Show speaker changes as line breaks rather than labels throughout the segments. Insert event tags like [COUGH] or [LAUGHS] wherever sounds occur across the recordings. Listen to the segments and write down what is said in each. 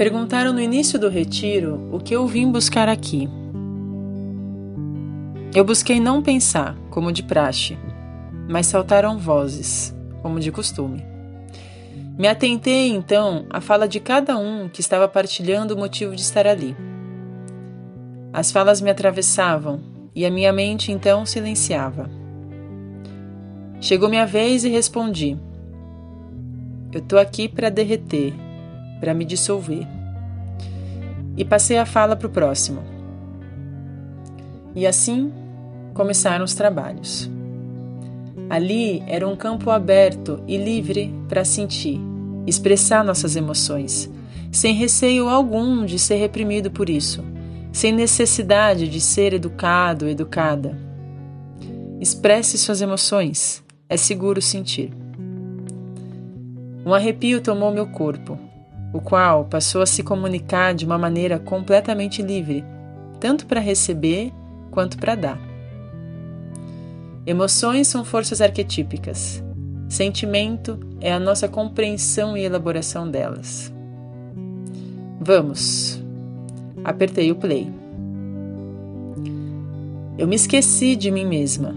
Perguntaram no início do retiro o que eu vim buscar aqui. Eu busquei não pensar, como de praxe, mas saltaram vozes, como de costume. Me atentei então à fala de cada um que estava partilhando o motivo de estar ali. As falas me atravessavam e a minha mente então silenciava. Chegou minha vez e respondi: Eu tô aqui para derreter para me dissolver. E passei a fala para o próximo. E assim começaram os trabalhos. Ali era um campo aberto e livre para sentir, expressar nossas emoções, sem receio algum de ser reprimido por isso, sem necessidade de ser educado, educada. Expresse suas emoções, é seguro sentir. Um arrepio tomou meu corpo o qual passou a se comunicar de uma maneira completamente livre, tanto para receber quanto para dar. Emoções são forças arquetípicas. Sentimento é a nossa compreensão e elaboração delas. Vamos. Apertei o play. Eu me esqueci de mim mesma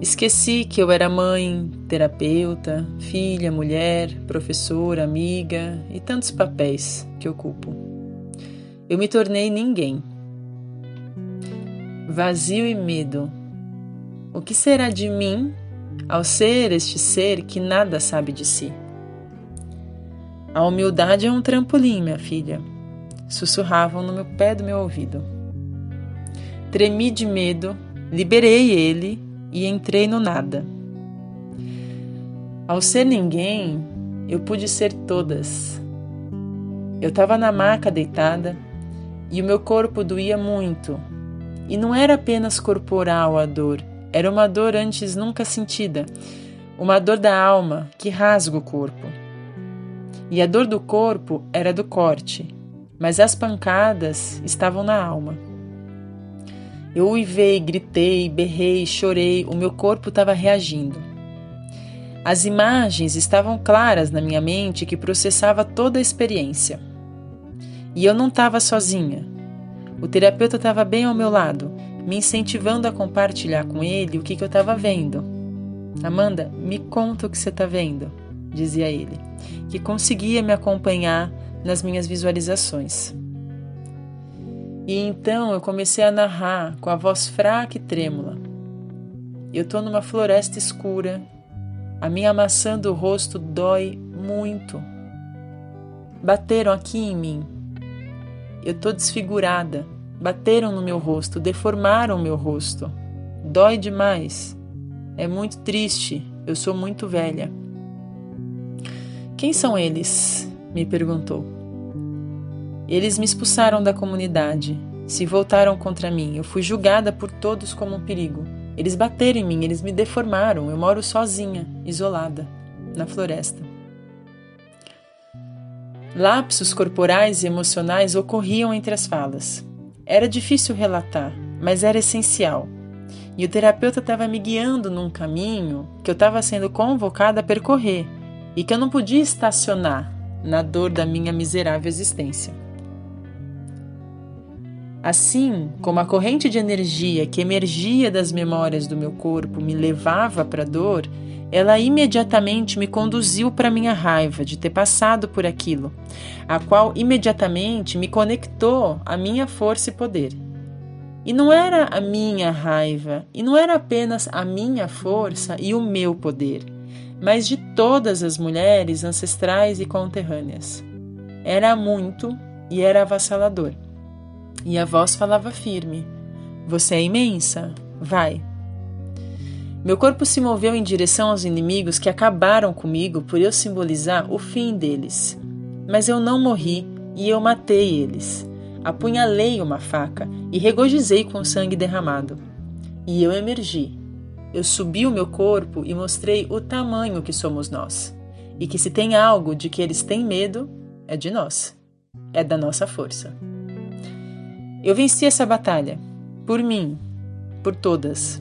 Esqueci que eu era mãe, terapeuta, filha, mulher, professora, amiga e tantos papéis que ocupo. Eu me tornei ninguém. Vazio e medo. O que será de mim ao ser este ser que nada sabe de si? A humildade é um trampolim, minha filha. Sussurravam no meu pé do meu ouvido. Tremi de medo, liberei ele e entrei no nada. Ao ser ninguém, eu pude ser todas. Eu estava na maca deitada e o meu corpo doía muito. E não era apenas corporal a dor, era uma dor antes nunca sentida, uma dor da alma que rasga o corpo. E a dor do corpo era do corte, mas as pancadas estavam na alma. Eu uivei, gritei, berrei, chorei, o meu corpo estava reagindo. As imagens estavam claras na minha mente que processava toda a experiência. E eu não estava sozinha. O terapeuta estava bem ao meu lado, me incentivando a compartilhar com ele o que, que eu estava vendo. Amanda, me conta o que você está vendo, dizia ele, que conseguia me acompanhar nas minhas visualizações. E então eu comecei a narrar com a voz fraca e trêmula. Eu estou numa floresta escura. A minha maçã do rosto dói muito. Bateram aqui em mim. Eu estou desfigurada. Bateram no meu rosto, deformaram meu rosto. Dói demais. É muito triste. Eu sou muito velha. Quem são eles? me perguntou. Eles me expulsaram da comunidade, se voltaram contra mim. Eu fui julgada por todos como um perigo. Eles bateram em mim, eles me deformaram. Eu moro sozinha, isolada, na floresta. Lapsos corporais e emocionais ocorriam entre as falas. Era difícil relatar, mas era essencial. E o terapeuta estava me guiando num caminho que eu estava sendo convocada a percorrer e que eu não podia estacionar na dor da minha miserável existência. Assim como a corrente de energia que emergia das memórias do meu corpo me levava para a dor, ela imediatamente me conduziu para minha raiva de ter passado por aquilo, a qual imediatamente me conectou à minha força e poder. E não era a minha raiva, e não era apenas a minha força e o meu poder, mas de todas as mulheres ancestrais e conterrâneas. Era muito e era avassalador. E a voz falava firme: Você é imensa, vai. Meu corpo se moveu em direção aos inimigos que acabaram comigo por eu simbolizar o fim deles. Mas eu não morri e eu matei eles. Apunhalei uma faca e regozijei com o sangue derramado. E eu emergi. eu subi o meu corpo e mostrei o tamanho que somos nós. E que se tem algo de que eles têm medo, é de nós. É da nossa força. Eu venci essa batalha. Por mim. Por todas.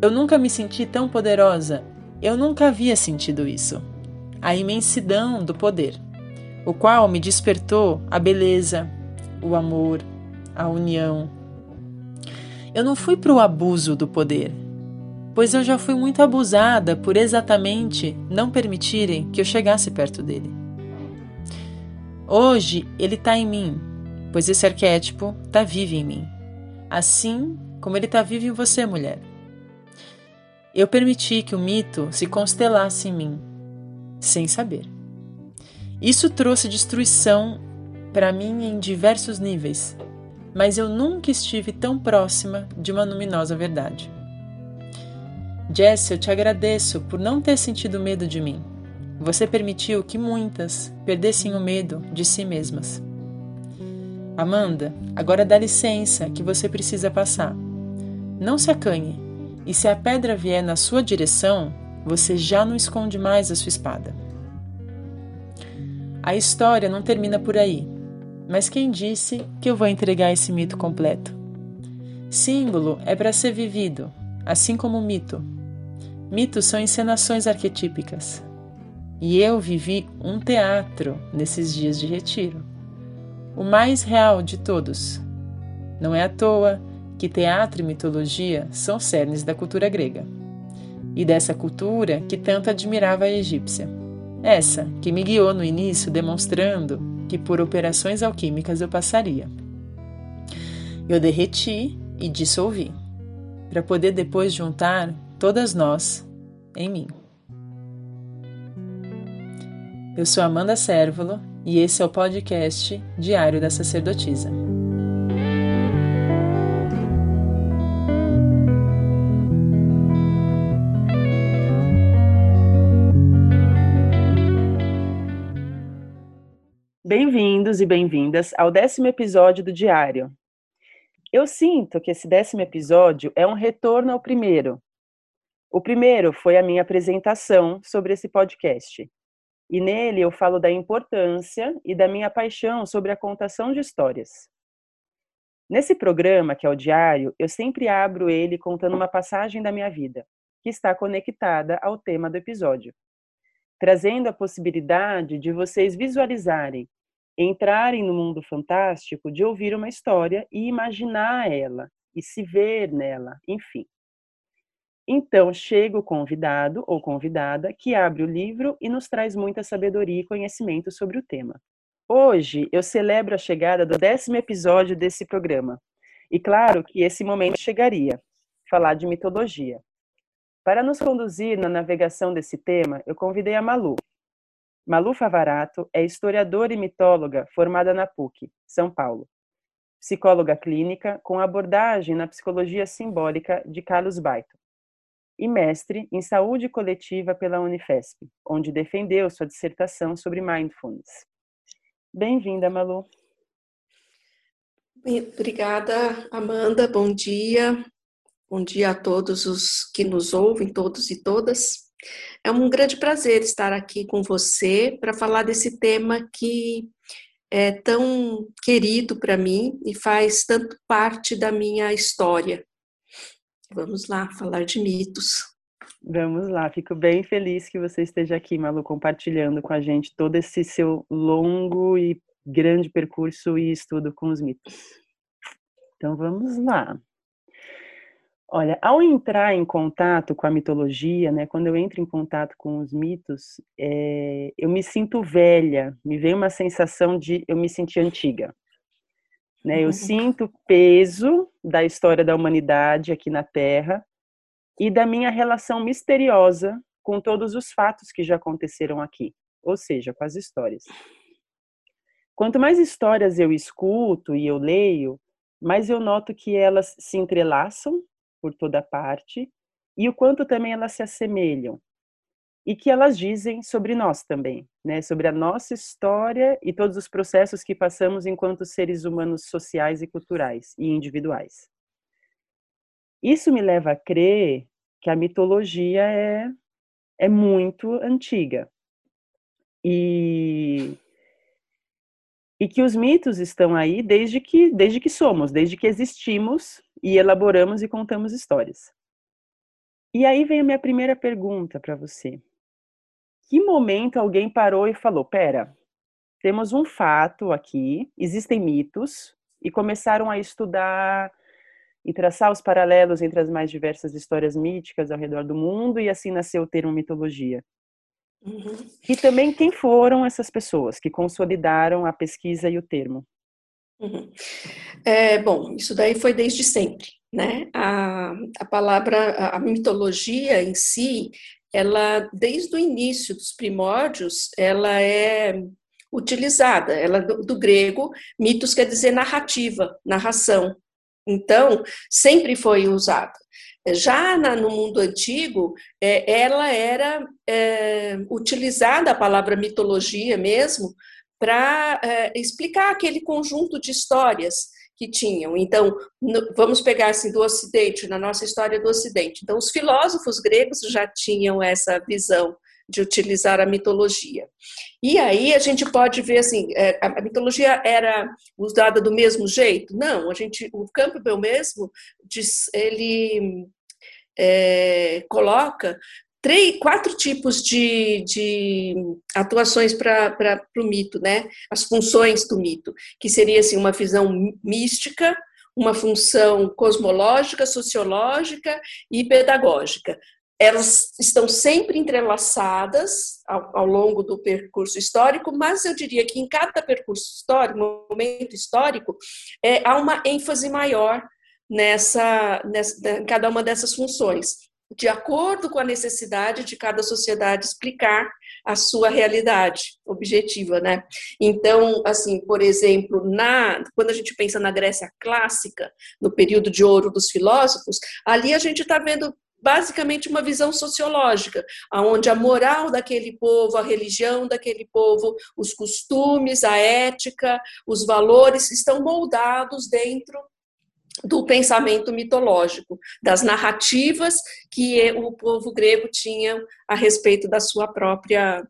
Eu nunca me senti tão poderosa. Eu nunca havia sentido isso. A imensidão do poder, o qual me despertou a beleza, o amor, a união. Eu não fui para o abuso do poder, pois eu já fui muito abusada por exatamente não permitirem que eu chegasse perto dele. Hoje ele está em mim, pois esse arquétipo está vivo em mim, assim como ele está vivo em você, mulher. Eu permiti que o mito se constelasse em mim, sem saber. Isso trouxe destruição para mim em diversos níveis, mas eu nunca estive tão próxima de uma luminosa verdade. Jess, eu te agradeço por não ter sentido medo de mim. Você permitiu que muitas perdessem o medo de si mesmas. Amanda, agora dá licença que você precisa passar. Não se acanhe, e se a pedra vier na sua direção, você já não esconde mais a sua espada. A história não termina por aí, mas quem disse que eu vou entregar esse mito completo? Símbolo é para ser vivido, assim como mito. Mitos são encenações arquetípicas. E eu vivi um teatro nesses dias de retiro. O mais real de todos. Não é à toa que teatro e mitologia são cernes da cultura grega. E dessa cultura que tanto admirava a egípcia. Essa que me guiou no início demonstrando que por operações alquímicas eu passaria. Eu derreti e dissolvi, para poder depois juntar todas nós em mim. Eu sou Amanda Sérvulo e esse é o podcast Diário da Sacerdotisa. Bem-vindos e bem-vindas ao décimo episódio do Diário. Eu sinto que esse décimo episódio é um retorno ao primeiro. O primeiro foi a minha apresentação sobre esse podcast. E nele eu falo da importância e da minha paixão sobre a contação de histórias. Nesse programa, que é o Diário, eu sempre abro ele contando uma passagem da minha vida, que está conectada ao tema do episódio, trazendo a possibilidade de vocês visualizarem entrarem no mundo fantástico de ouvir uma história e imaginar ela e se ver nela, enfim. Então chega o convidado ou convidada que abre o livro e nos traz muita sabedoria e conhecimento sobre o tema. Hoje eu celebro a chegada do décimo episódio desse programa. E claro que esse momento chegaria falar de mitologia. Para nos conduzir na navegação desse tema, eu convidei a Malu, Malu Favarato é historiadora e mitóloga formada na PUC, São Paulo. Psicóloga clínica com abordagem na psicologia simbólica de Carlos Baito. E mestre em saúde coletiva pela Unifesp, onde defendeu sua dissertação sobre mindfulness. Bem-vinda, Malu.
Obrigada, Amanda. Bom dia. Bom dia a todos os que nos ouvem, todos e todas. É um grande prazer estar aqui com você para falar desse tema que é tão querido para mim e faz tanto parte da minha história. Vamos lá falar de mitos.
Vamos lá, fico bem feliz que você esteja aqui, Malu, compartilhando com a gente todo esse seu longo e grande percurso e estudo com os mitos. Então vamos lá. Olha, ao entrar em contato com a mitologia, né, quando eu entro em contato com os mitos, é, eu me sinto velha, me vem uma sensação de eu me sentir antiga. Né? Eu uhum. sinto o peso da história da humanidade aqui na Terra e da minha relação misteriosa com todos os fatos que já aconteceram aqui, ou seja, com as histórias. Quanto mais histórias eu escuto e eu leio, mais eu noto que elas se entrelaçam por toda parte e o quanto também elas se assemelham e que elas dizem sobre nós também, né? Sobre a nossa história e todos os processos que passamos enquanto seres humanos sociais e culturais e individuais. Isso me leva a crer que a mitologia é, é muito antiga. E, e que os mitos estão aí desde que, desde que somos, desde que existimos e elaboramos e contamos histórias. E aí vem a minha primeira pergunta para você. Que momento alguém parou e falou: pera, temos um fato aqui, existem mitos, e começaram a estudar e traçar os paralelos entre as mais diversas histórias míticas ao redor do mundo, e assim nasceu o termo mitologia. Uhum. E também quem foram essas pessoas que consolidaram a pesquisa e o termo?
Uhum. É, bom, isso daí foi desde sempre, né? A, a palavra, a mitologia em si, ela, desde o início dos primórdios, ela é utilizada, ela do, do grego, mitos quer dizer narrativa, narração. Então, sempre foi usada. Já na, no mundo antigo, é, ela era é, utilizada, a palavra mitologia mesmo, para é, explicar aquele conjunto de histórias que tinham. Então, no, vamos pegar assim do Ocidente, na nossa história do Ocidente. Então, os filósofos gregos já tinham essa visão de utilizar a mitologia. E aí a gente pode ver assim, é, a mitologia era usada do mesmo jeito? Não, a gente, o Campbell mesmo, diz, ele é, coloca três, quatro tipos de, de atuações para o mito, né? As funções do mito, que seria assim uma visão mística, uma função cosmológica, sociológica e pedagógica elas estão sempre entrelaçadas ao, ao, longo do percurso histórico, mas eu diria que em cada percurso histórico, momento histórico, é, há uma ênfase maior nessa, nessa, em cada uma dessas funções, de acordo com a necessidade de cada sociedade explicar a sua realidade objetiva, né? Então, assim, por exemplo, na quando a gente pensa na Grécia clássica, no período de ouro dos filósofos, ali a gente está vendo basicamente uma visão sociológica, onde a moral daquele povo, a religião daquele povo, os costumes, a ética, os valores estão moldados dentro do pensamento mitológico, das narrativas que o povo grego tinha a respeito da sua própria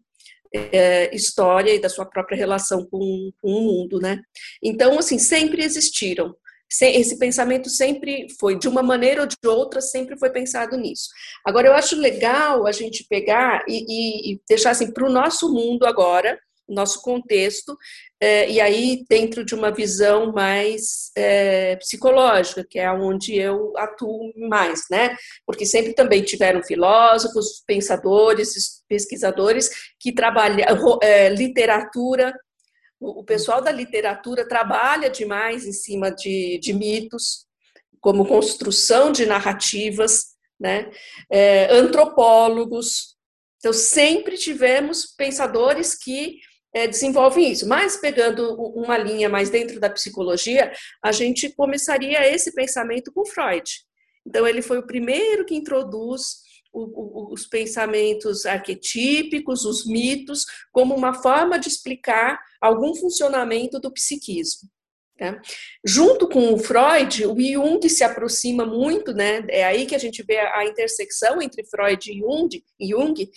é, história e da sua própria relação com, com o mundo, né? Então, assim, sempre existiram esse pensamento sempre foi, de uma maneira ou de outra, sempre foi pensado nisso. Agora, eu acho legal a gente pegar e, e, deixar assim para o nosso mundo agora, nosso contexto, é, e aí dentro de uma visão mais é, psicológica, que é onde eu atuo mais, né? Porque sempre também tiveram filósofos, pensadores, pesquisadores que trabalham é, literatura o pessoal da literatura trabalha demais em cima de, de mitos, como construção de narrativas, né? Antropólogos. Então, sempre tivemos pensadores que é, desenvolvem isso. Mas, pegando uma linha mais dentro da psicologia, a gente começaria esse pensamento com Freud. Então, ele foi o primeiro que introduz os pensamentos arquetípicos, os mitos, como uma forma de explicar algum funcionamento do psiquismo. Tá? Junto com o Freud, o Jung se aproxima muito, né? é aí que a gente vê a intersecção entre Freud e Jung, Jung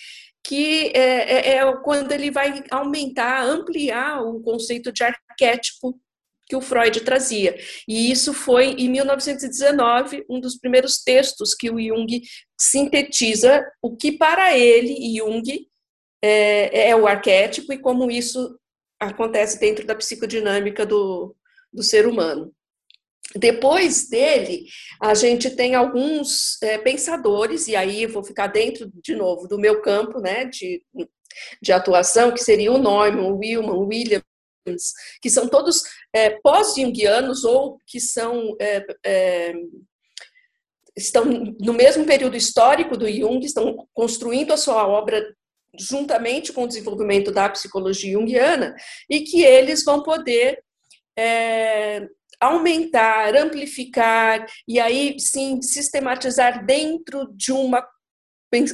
que é, é, é quando ele vai aumentar, ampliar o conceito de arquétipo que o Freud trazia. E isso foi em 1919, um dos primeiros textos que o Jung sintetiza o que para ele, Jung, é, é o arquétipo e como isso acontece dentro da psicodinâmica do, do ser humano. Depois dele, a gente tem alguns é, pensadores, e aí vou ficar dentro, de novo, do meu campo né, de, de atuação, que seria o Neumann, o Willman, o William, que são todos é, pós-jungianos ou que são é, é, estão no mesmo período histórico do Jung, estão construindo a sua obra juntamente com o desenvolvimento da psicologia junguiana e que eles vão poder é, aumentar, amplificar e aí sim sistematizar dentro de uma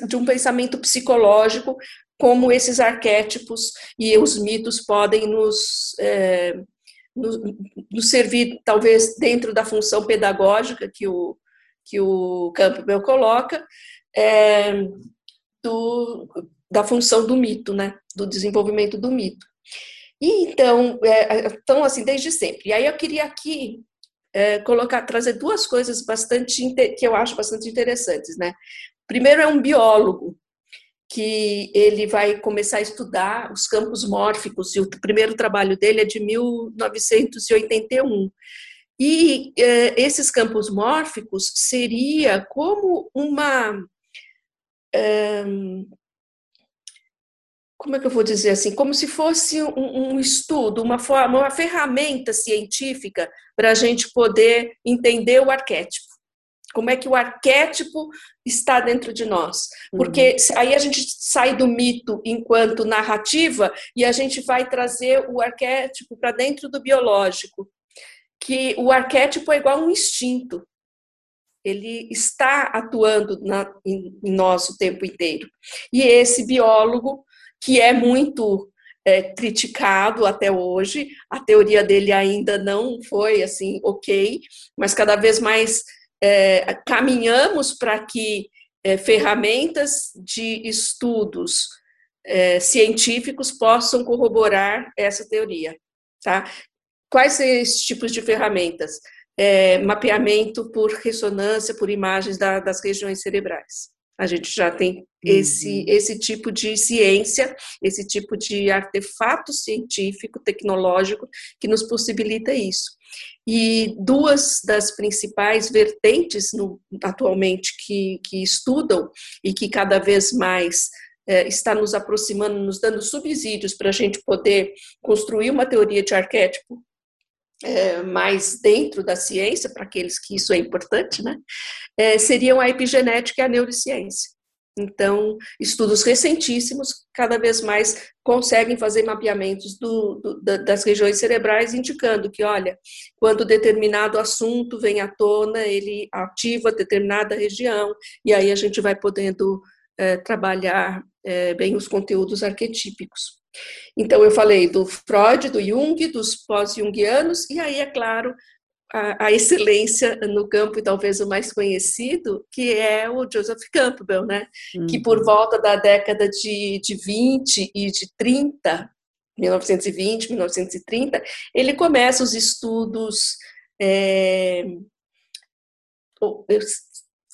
de um pensamento psicológico como esses arquétipos e os mitos podem nos, é, nos, nos, servir, talvez, dentro da função pedagógica que o, que o Campbell coloca, é, do, da função do mito, né? Do desenvolvimento do mito. E então, é, então assim, desde sempre. E aí eu queria aqui é, colocar, trazer duas coisas bastante que eu acho bastante interessantes, né? Primeiro é um biólogo que ele vai começar a estudar os campos mórficos e o primeiro trabalho dele é de 1981. E é, esses campos mórficos seria como uma é, como é que eu vou dizer assim, como se fosse um, um estudo, uma, forma, uma ferramenta científica para a gente poder entender o arquétipo. Como é que o arquétipo está dentro de nós? Porque uhum. aí a gente sai do mito enquanto narrativa e a gente vai trazer o arquétipo para dentro do biológico. Que o arquétipo é igual um instinto. Ele está atuando na, em, em nós o tempo inteiro. E esse biólogo que é muito é, criticado até hoje. A teoria dele ainda não foi assim ok, mas cada vez mais é, caminhamos para que é, ferramentas de estudos é, científicos possam corroborar essa teoria. Tá? Quais são esses tipos de ferramentas? É, mapeamento por ressonância, por imagens da, das regiões cerebrais. A gente já tem esse, uhum. esse tipo de ciência, esse tipo de artefato científico, tecnológico, que nos possibilita isso. E duas das principais vertentes no, atualmente que, que estudam e que cada vez mais é, está nos aproximando, nos dando subsídios para a gente poder construir uma teoria de arquétipo é, mais dentro da ciência, para aqueles que isso é importante, né, é, seriam a epigenética e a neurociência. Então, estudos recentíssimos cada vez mais conseguem fazer mapeamentos do, do, das regiões cerebrais, indicando que, olha, quando determinado assunto vem à tona, ele ativa determinada região, e aí a gente vai podendo é, trabalhar é, bem os conteúdos arquetípicos. Então, eu falei do Freud, do Jung, dos pós-jungianos, e aí, é claro, a, a, excelência no campo, e talvez o mais conhecido, que é o Joseph Campbell, né? Uhum. Que por volta da década de, de 20 e de 30, 1920, 1930, ele começa os estudos. É,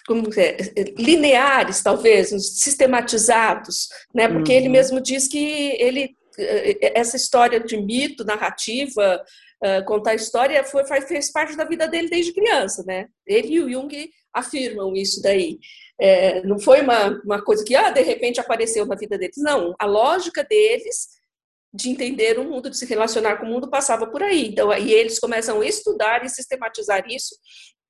como é, lineares, talvez, sistematizados, né? Porque uhum. ele mesmo diz que ele eh, essa história de mito, narrativa, uh, contar história foi, fez parte da vida dele desde criança, né? Ele e o Jung afirmam isso daí. É, não foi uma, uma coisa que ah, de repente apareceu na vida deles. Não, a lógica deles de entender o mundo, de se relacionar com o mundo, passava por aí. Então, aí eles começam a estudar e sistematizar isso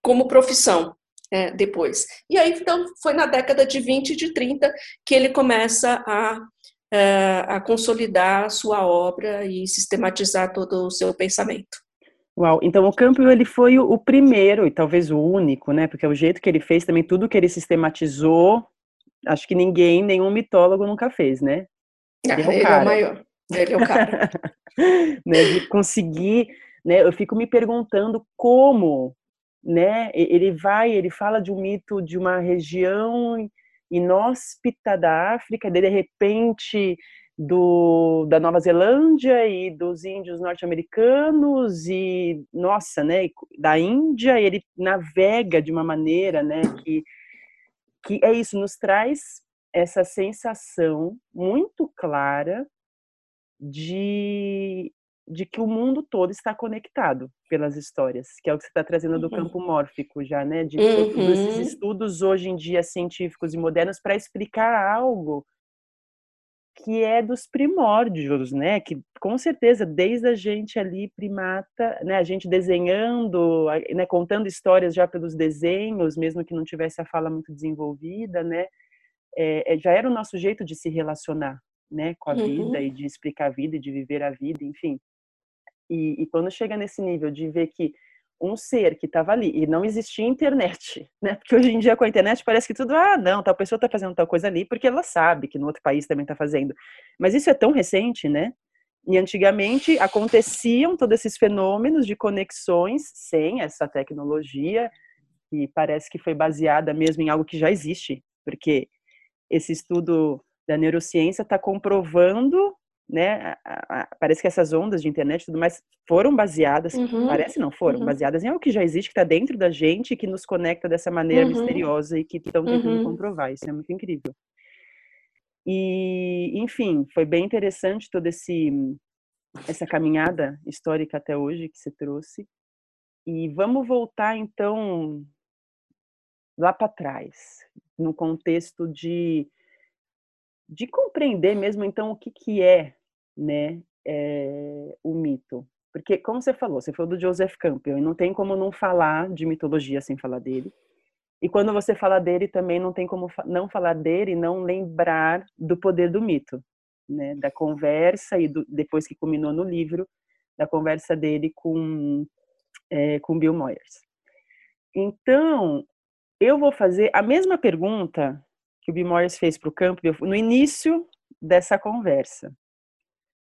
como profissão é, depois. E aí, então, foi na década de 20 e de 30 que ele começa a, é, a consolidar a sua obra e sistematizar todo o seu pensamento.
Uau, então o Campbell ele foi o primeiro e talvez o único, né? Porque o jeito que ele fez também tudo que ele sistematizou, acho que ninguém, nenhum mitólogo nunca fez, né?
Ele, é, o, ele é o maior. Ele é o cara. [LAUGHS]
né, de conseguir, né? Eu fico me perguntando como né? Ele vai, ele fala de um mito de uma região inóspita da África, de, repente do, da Nova Zelândia e dos índios norte-americanos e nossa, né, da Índia, ele navega de uma maneira, né, que que é isso nos traz essa sensação muito clara de de que o mundo todo está conectado pelas histórias, que é o que você está trazendo do uhum. campo mórfico já, né? De uhum. todos esses estudos hoje em dia científicos e modernos para explicar algo que é dos primórdios, né? Que com certeza desde a gente ali primata, né? A gente desenhando, né? Contando histórias já pelos desenhos, mesmo que não tivesse a fala muito desenvolvida, né? É, já era o nosso jeito de se relacionar, né? Com a uhum. vida e de explicar a vida e de viver a vida, enfim. E, e quando chega nesse nível de ver que um ser que estava ali e não existia internet, [LAUGHS] né? Porque hoje em dia com a internet parece que tudo, ah, não, tal pessoa está fazendo tal coisa ali porque ela sabe que no outro país também está fazendo. Mas isso é tão recente, né? E antigamente aconteciam todos esses fenômenos de conexões sem essa tecnologia que parece que foi baseada mesmo em algo que já existe, porque esse estudo da neurociência está comprovando, né? A, a, parece que essas ondas de internet e tudo mais foram baseadas, uhum. parece não foram, uhum. baseadas em algo que já existe, que está dentro da gente, que nos conecta dessa maneira uhum. misteriosa e que estão tentando uhum. comprovar. Isso é muito incrível. E, enfim, foi bem interessante toda esse essa caminhada histórica até hoje que você trouxe. E vamos voltar então lá para trás, no contexto de de compreender mesmo então o que que é, né, é, o mito. Porque como você falou, você falou do Joseph Campbell, e não tem como não falar de mitologia sem falar dele. E quando você fala dele, também não tem como não falar dele e não lembrar do poder do mito, né? Da conversa e do, depois que culminou no livro, da conversa dele com é, com Bill Moyers. Então, eu vou fazer a mesma pergunta que o Bill Moyers fez para o Campbell no início dessa conversa.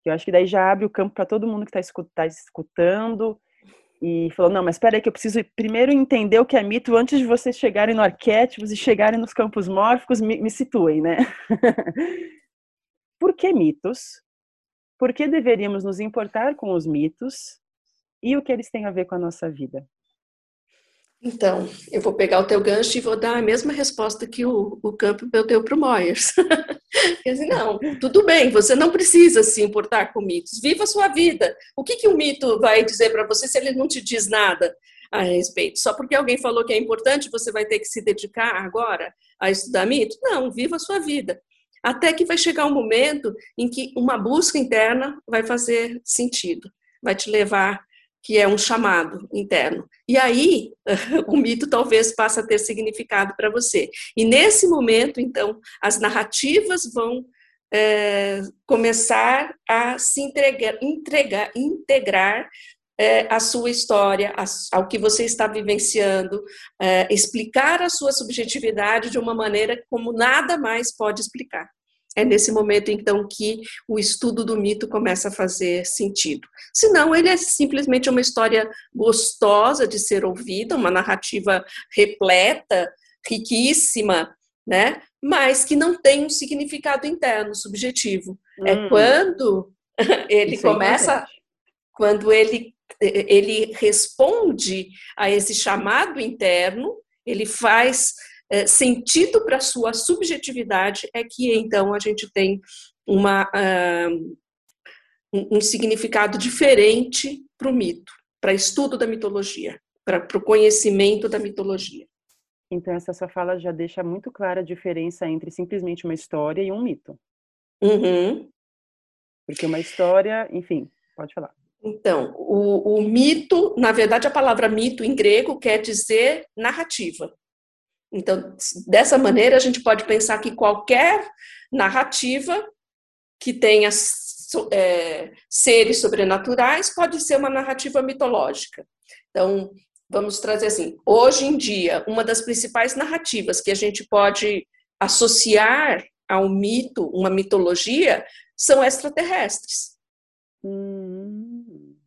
Eu acho que daí já abre o campo para todo mundo que está tá escutando e falou: não, mas espera aí que eu preciso primeiro entender o que é mito antes de vocês chegarem no arquétipos e chegarem nos campos mórficos, me, me situem, né? [LAUGHS] Por que mitos? Por que deveríamos nos importar com os mitos? E o que eles têm a ver com a nossa vida?
Então, eu vou pegar o teu gancho e vou dar a mesma resposta que o, o Campbell deu para o Moyers. [LAUGHS] Quer dizer, não, tudo bem, você não precisa se importar com mitos, viva a sua vida. O que, que o mito vai dizer para você se ele não te diz nada a respeito? Só porque alguém falou que é importante, você vai ter que se dedicar agora a estudar mito? Não, viva a sua vida. Até que vai chegar um momento em que uma busca interna vai fazer sentido, vai te levar que é um chamado interno. E aí, [LAUGHS] o mito talvez passe a ter significado para você. E nesse momento, então, as narrativas vão é, começar a se entregar, entregar integrar é, a sua história, ao que você está vivenciando, é, explicar a sua subjetividade de uma maneira como nada mais pode explicar. É nesse momento, então, que o estudo do mito começa a fazer sentido. Senão, ele é simplesmente uma história gostosa de ser ouvida, uma narrativa repleta, riquíssima, né? mas que não tem um significado interno, subjetivo. É hum. É quando [LAUGHS] ele Isso começa, é quando ele, ele responde a esse chamado interno, ele faz é, sentido para a sua subjetividade, é que então a gente tem uma, uh, um, um significado diferente para o mito, para estudo da mitologia, para o conhecimento da mitologia.
Então, essa sua fala já deixa muito clara a diferença entre simplesmente uma história e um mito.
Uhum.
Porque uma história, enfim, pode falar.
Então, o, o, mito, na verdade, a palavra mito em grego quer dizer narrativa. Então, dessa maneira, a gente pode pensar que qualquer narrativa que tenha é, seres sobrenaturais pode ser uma narrativa mitológica. Então, vamos trazer assim: hoje em dia, uma das principais narrativas que a gente pode associar ao mito, uma mitologia, são extraterrestres.
Uhum.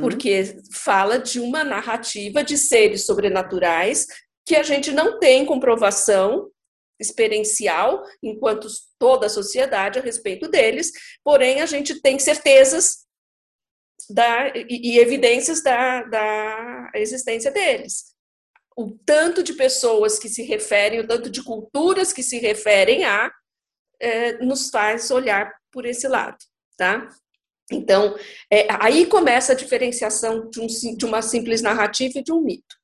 Porque fala de uma narrativa de seres sobrenaturais que a gente não tem comprovação experiencial, enquanto toda a sociedade, a respeito deles, porém a gente tem certezas da, e, e evidências da, da existência deles. O tanto de pessoas que se referem, o tanto de culturas que se referem a, é, nos faz olhar por esse lado, tá? Então, é, aí começa a diferenciação de, um, de uma simples narrativa e de um mito.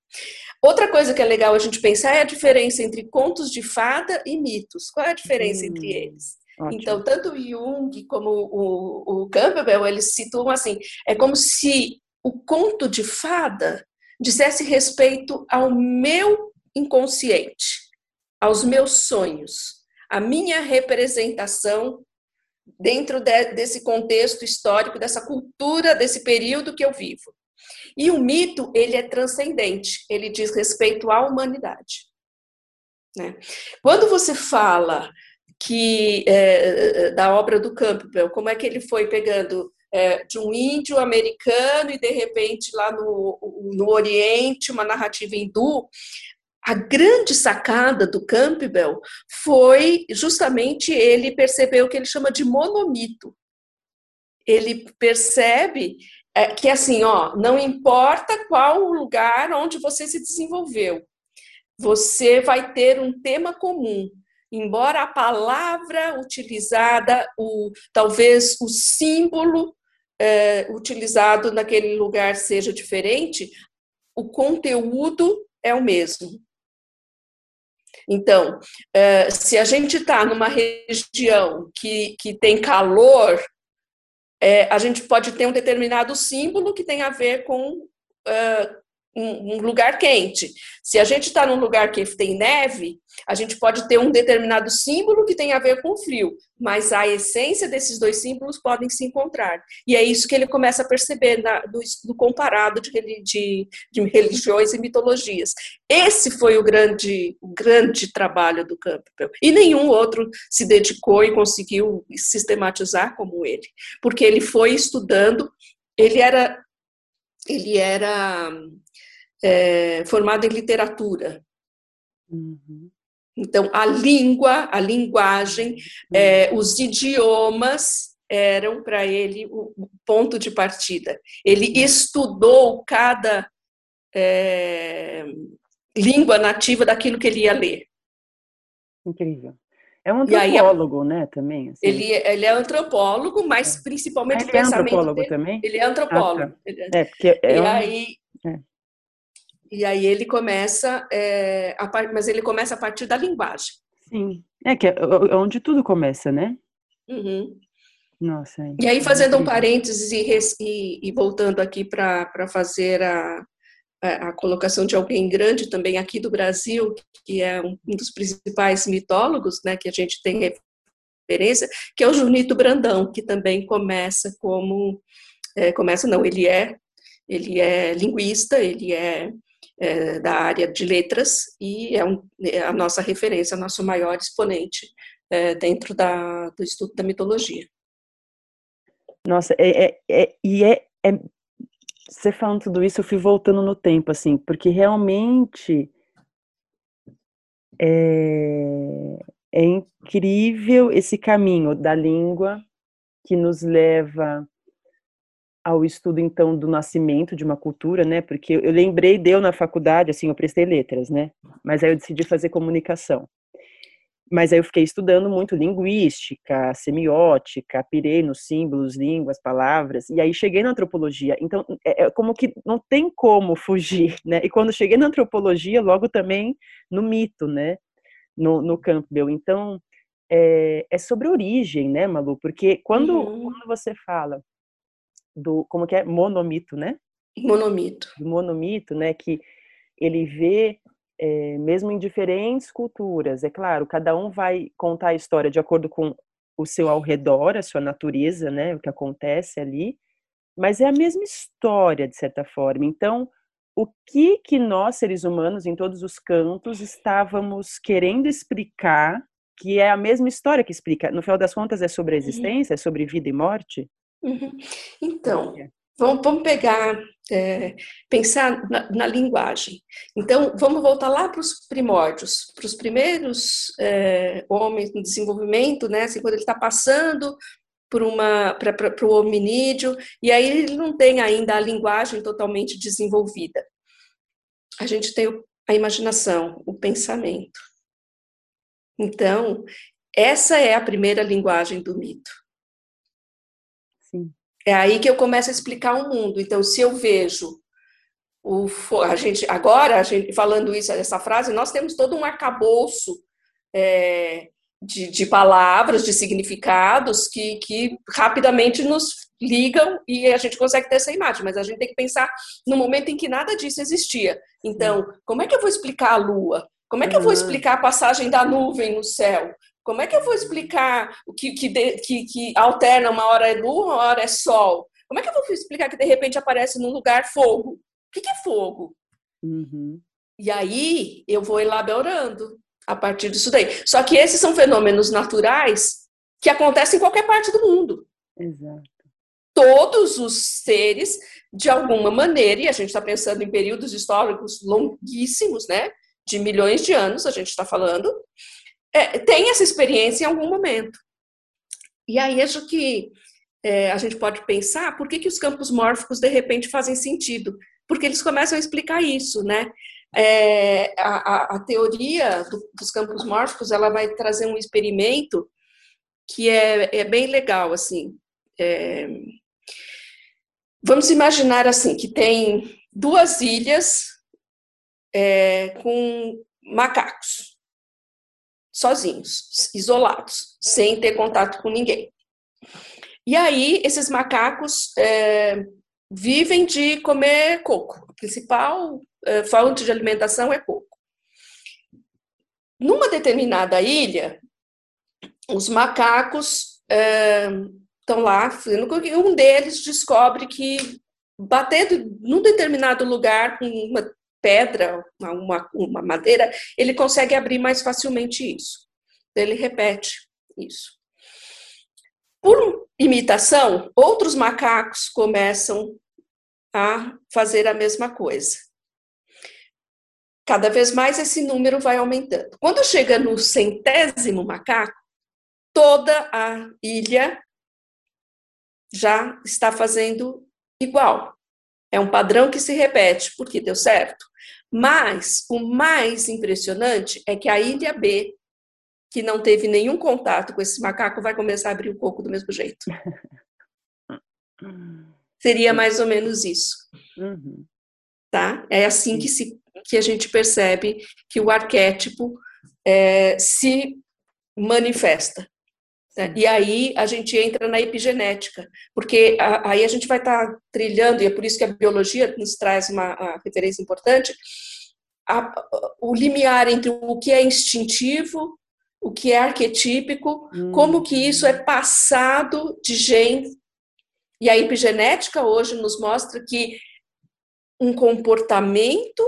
Outra coisa que é legal a gente pensar é a diferença entre contos de fada e mitos. Qual é a diferença hum, entre eles? Ótimo. Então, tanto o Jung como o, o Campbell, eles situam assim, é como se o conto de fada dissesse respeito ao meu inconsciente, aos meus sonhos, a minha representação dentro de, desse contexto histórico, dessa cultura, desse período que eu vivo. E o mito, ele é transcendente, ele diz respeito à humanidade. Né? Quando você fala que é, da obra do Campbell, como é que ele foi pegando é, de um índio americano e de repente lá no, no Oriente uma narrativa hindu, a grande sacada do Campbell foi justamente ele perceber o que ele chama de monomito. Ele percebe é, que assim, ó, não importa qual o lugar onde você se desenvolveu, você vai ter um tema comum. Embora a palavra utilizada, o, talvez o símbolo é, utilizado naquele lugar seja diferente, o conteúdo é o mesmo. Então, é, se a gente está numa região que, que tem calor, é, a gente pode ter um determinado símbolo que tem a ver com é, um, lugar quente. Se a gente está num lugar que tem neve, a gente pode ter um determinado símbolo que tem a ver com frio, mas a essência desses dois símbolos podem se encontrar. E é isso que ele começa a perceber na, do, do, comparado de, de, de, religiões e mitologias. Esse foi o grande, o grande trabalho do Campbell. E nenhum outro se dedicou e conseguiu sistematizar como ele, porque ele foi estudando, ele era ele era é, formado em literatura. Uhum. Então, a língua, a linguagem, é, uhum. os idiomas eram para ele o ponto de partida. Ele uhum. estudou cada é, língua nativa daquilo que ele ia ler.
Incrível. É um antropólogo, aí, né, também.
Assim. Ele, ele é antropólogo, mas é. principalmente
ele o pensamento é antropólogo dele, também?
Ele é antropólogo. Ah,
tá. É, porque é
e
um...
aí, é. E aí ele começa, é, a, mas ele começa a partir da linguagem.
Sim, é que é, é onde tudo começa, né?
Uhum.
Nossa. É
e aí, fazendo um parênteses e, e, e voltando aqui para fazer a, a, a, colocação de alguém grande também aqui do Brasil, que é um, um dos principais mitólogos, né, que a gente tem referência, que é o Junito Brandão, que também começa como, é, começa não, ele é, ele é linguista, ele é é, da área de letras e é, um, é, a nossa referência, nosso maior exponente é, dentro da, do estudo da mitologia.
Nossa, é, é, é e é, é, você falando tudo isso, eu fui voltando no tempo, assim, porque realmente é, é incrível esse caminho da língua que nos leva ao estudo então do nascimento de uma cultura, né? Porque eu lembrei deu na faculdade, assim, eu prestei letras, né? Mas aí eu decidi fazer comunicação. Mas aí eu fiquei estudando muito linguística, semiótica, pirei nos símbolos, línguas, palavras, e aí cheguei na antropologia. Então, é, é como que não tem como fugir, [LAUGHS] né? E quando cheguei na antropologia, logo também no mito, né? No, no Campbell. Então, é, é sobre origem, né, Malu? Porque quando, uhum. quando você fala do como que é monomito, né?
Monomito.
Do monomito, né? Que ele vê é, mesmo em diferentes culturas, é claro, cada um vai contar a história de acordo com o seu ao redor, a sua natureza, né? O que acontece ali, mas é a mesma história de certa forma. Então, o que que nós seres humanos em todos os cantos estávamos querendo explicar que é a mesma história que explica. No final das contas, é sobre a existência, é sobre vida e morte.
Uhum. Então, vamos, vamos pegar, é, pensar na, na, linguagem. Então, vamos voltar lá para os primórdios, para os primeiros é, homens no desenvolvimento, né? Assim, quando ele está passando para o hominídeo, e aí ele não tem ainda a linguagem totalmente desenvolvida. A gente tem a imaginação, o pensamento. Então, essa é a primeira linguagem do mito. É aí que eu começo a explicar o mundo. Então, se eu vejo o, a gente agora, a gente falando isso, essa frase, nós temos todo um arcabouço é, de, de, palavras, de significados que, que rapidamente nos ligam e a gente consegue ter essa imagem, mas a gente tem que pensar no momento em que nada disso existia. Então, como é que eu vou explicar a lua? Como é que eu vou explicar a passagem da nuvem no céu? Como é que eu vou explicar o que, que, que, que alterna uma hora é lua, uma hora é sol? Como é que eu vou explicar que de repente aparece num lugar fogo? O que, que é fogo?
Uhum.
E aí eu vou elaborando a partir disso daí. Só que esses são fenômenos naturais que acontecem em qualquer parte do mundo.
Exato.
Todos os seres, de alguma maneira, e a gente está pensando em períodos históricos longuíssimos, né? de milhões de anos, a gente está falando, é, tem essa experiência em algum momento. E aí acho que é, a gente pode pensar por que, que os campos mórficos de repente fazem sentido, porque eles começam a explicar isso, né? É, a, a, teoria do, dos campos mórficos ela vai trazer um experimento que é, é bem legal assim. É, vamos imaginar assim que tem duas ilhas é, com macacos sozinhos, isolados, sem ter contato com ninguém. E aí esses macacos é, vivem de comer coco. A principal é, fonte de alimentação é coco. Numa determinada ilha, os macacos estão é, lá, e um deles descobre que batendo num determinado lugar com uma pedra, uma, uma madeira, ele consegue abrir mais facilmente isso. Ele repete isso. Por imitação, outros macacos começam a fazer a mesma coisa. Cada vez mais esse número vai aumentando. Quando chega no centésimo macaco, toda a ilha já está fazendo igual. É um padrão que se repete, porque deu certo. Mas o mais impressionante é que a ilha B, que não teve nenhum contato com esse macaco, vai começar a abrir o coco do mesmo jeito. [LAUGHS] Seria mais ou menos isso. Uhum. Tá? É assim que, se, que a gente percebe que o arquétipo é, se manifesta. Né? E aí a gente entra na epigenética, porque aí a gente vai estar tá trilhando, e é por isso que a biologia nos traz uma referência importante, a, o limiar entre o que é instintivo, o que é arquetípico, hum. como que isso é passado de gene. E a epigenética hoje nos mostra que um comportamento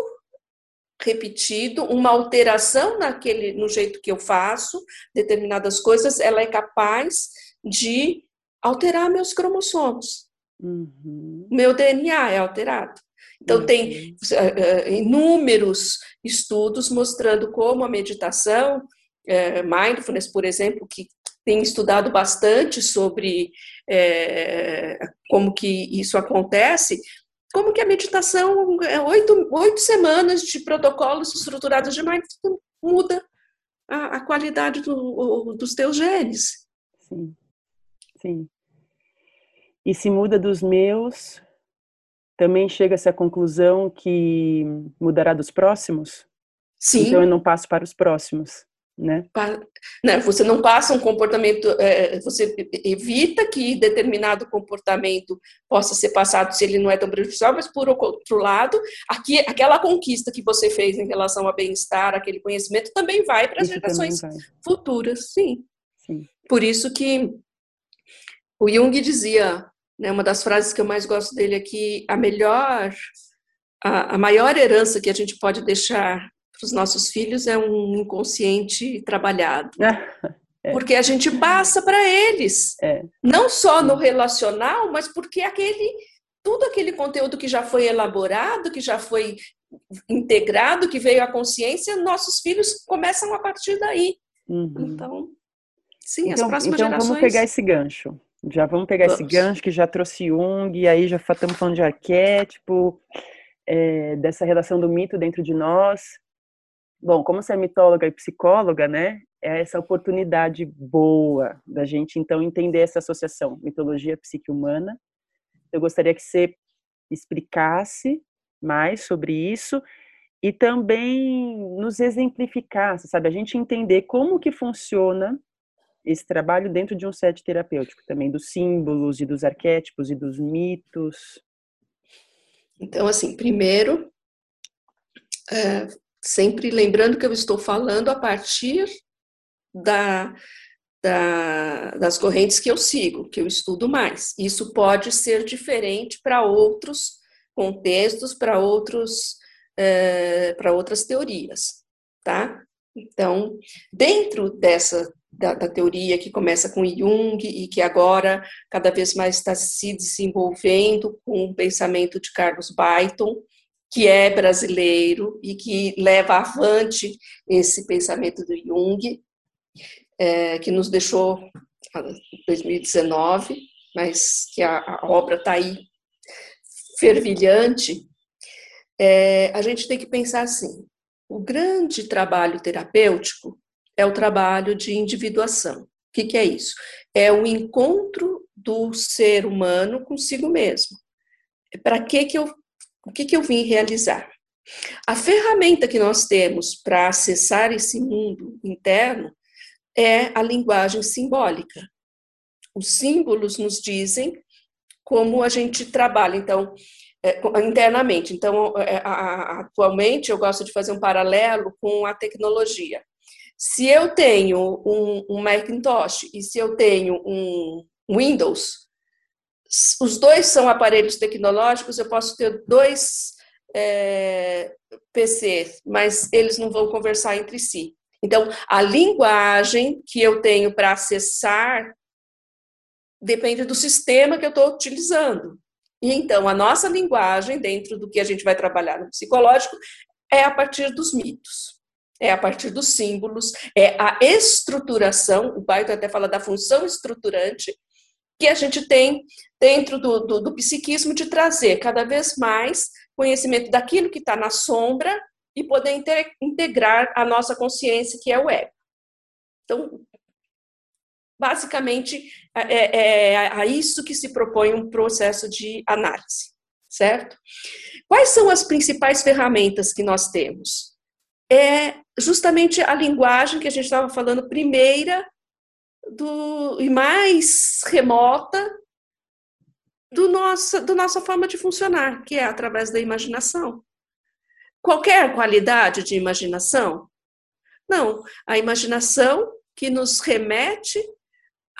repetido, uma alteração naquele, no jeito que eu faço determinadas coisas, ela é capaz de alterar meus cromossomos. Uhum. Meu DNA é alterado. Então, uhum. tem uh, inúmeros estudos mostrando como a meditação, uh, mindfulness, por exemplo, que tem estudado bastante sobre uh, como que isso acontece, como que a meditação, é oito, oito semanas de protocolos estruturados de mindfulness muda a, a qualidade do, dos teus genes.
Sim, sim. E se muda dos meus, também chega-se à conclusão que mudará dos próximos?
Sim.
Então eu não passo para os próximos né?
né? Você não passa um comportamento, é, você evita que determinado comportamento possa ser passado se ele não é tão prejudicial, mas por outro lado, aqui, aquela conquista que você fez em relação ao bem-estar, aquele conhecimento também vai para as gerações futuras, sim. sim. Por isso que o Jung dizia, né, uma das frases que eu mais gosto dele é que a melhor, a, a maior herança que a gente pode deixar para os nossos filhos é um inconsciente trabalhado. É. Porque a gente passa para eles, é. não só no relacional, mas porque aquele tudo aquele conteúdo que já foi elaborado, que já foi integrado, que veio à consciência, nossos filhos começam a partir daí. Uhum. Então, sim,
então,
as próximas
então
gerações.
Vamos pegar esse gancho. Já vamos pegar vamos. esse gancho que já trouxe Jung, e aí já estamos falando de arquétipo, é, dessa relação do mito dentro de nós. Bom, como você é mitóloga e psicóloga, né, é essa oportunidade boa da gente então entender essa associação mitologia psique humana. Eu gostaria que você explicasse mais sobre isso e também nos exemplificasse, sabe, a gente entender como que funciona esse trabalho dentro de um set terapêutico também dos símbolos e dos arquétipos e dos mitos.
Então, assim, primeiro, é, Sempre lembrando que eu estou falando a partir da, da, das correntes que eu sigo, que eu estudo mais. Isso pode ser diferente para outros contextos, para outros é, para outras teorias, tá? Então, dentro dessa da, da, teoria que começa com Jung e que agora cada vez mais está se desenvolvendo com o pensamento de Carlos Byton, que é brasileiro e que leva avante esse pensamento do Jung, é, que nos deixou em 2019, mas que a, a obra está aí fervilhante, é, a gente tem que pensar assim: o grande trabalho terapêutico é o trabalho de individuação. O que, que é isso? É o encontro do ser humano consigo mesmo. Para que que eu, o que que eu vim realizar? A ferramenta que nós temos para acessar esse mundo interno é a linguagem simbólica. Os símbolos nos dizem como a gente trabalha. Então, é, internamente. Então, é, atualmente, eu gosto de fazer um paralelo com a tecnologia. Se eu tenho um, um Macintosh e se eu tenho um Windows, os dois são aparelhos tecnológicos, eu posso ter dois é, PCs, mas eles não vão conversar entre si. Então, a linguagem que eu tenho para acessar depende do sistema que eu estou utilizando. E então, a nossa linguagem, dentro do que a gente vai trabalhar no psicológico, é a partir dos mitos, é a partir dos símbolos, é a estruturação. O Baito até fala da função estruturante que a gente tem dentro do, do, do psiquismo de trazer cada vez mais conhecimento daquilo que está na sombra e poder integrar a nossa consciência, que é o ego. Então, basicamente, é, é, é a isso que se propõe um processo de análise, certo? Quais são as principais ferramentas que nós temos? É justamente a linguagem que a gente estava falando primeira do, e mais remota do nossa, do nossa forma de funcionar, que é através da imaginação. Qualquer qualidade de imaginação? Não, a imaginação que nos remete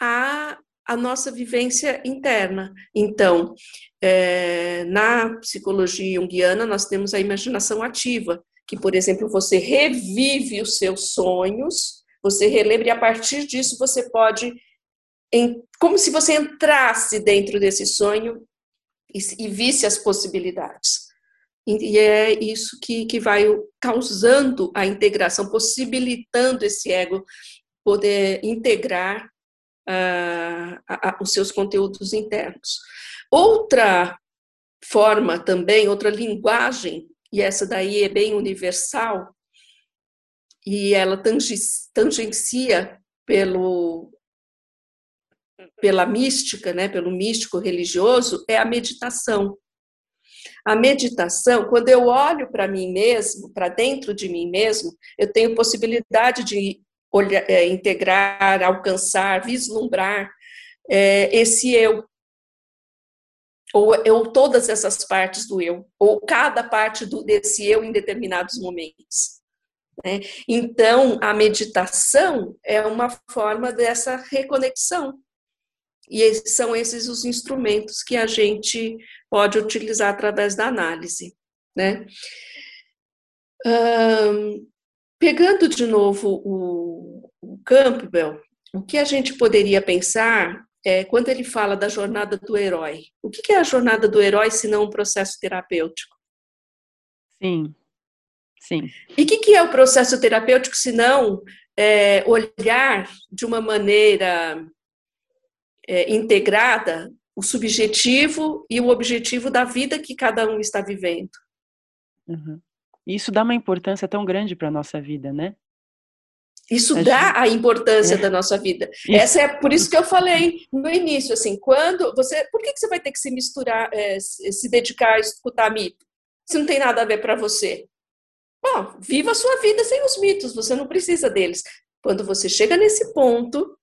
a, a nossa vivência interna. Então, é, na psicologia junguiana, nós temos a imaginação ativa, que, por exemplo, você revive os seus sonhos, você relembra e a partir disso você pode, como se você entrasse dentro desse sonho e, visse as possibilidades. E é isso que, que vai causando a integração, possibilitando esse ego poder integrar uh, a, os seus conteúdos internos. Outra forma também, outra linguagem, e essa daí é bem universal, e ela tangencia pelo pela mística, né, pelo místico religioso, é a meditação. A meditação, quando eu olho para mim mesmo, para dentro de mim mesmo, eu tenho possibilidade de olhar, é, integrar, alcançar, vislumbrar é, esse eu. Ou, ou todas essas partes do eu, ou cada parte do, desse eu em determinados momentos. Né? Então, a meditação é uma forma dessa reconexão. E são esses os instrumentos que a gente pode utilizar através da análise. Né? Pegando de novo o, o Campbell, o que a gente poderia pensar é quando ele fala da jornada do herói. O que é a jornada do herói se não um processo terapêutico?
Sim, sim.
E o que, é o processo terapêutico se não é, olhar de uma maneira é, integrada o subjetivo e o objetivo da vida que cada um está vivendo?
Uhum. Isso dá uma importância tão grande para a nossa vida, né?
Isso dá a importância é. da nossa vida. Isso. Essa é por isso que eu falei no início, assim, quando você, por que, que você vai ter que se misturar, é, se dedicar a escutar mito, se não tem nada a ver para você? Bom, viva a sua vida sem os mitos, você não precisa deles. Quando você chega nesse ponto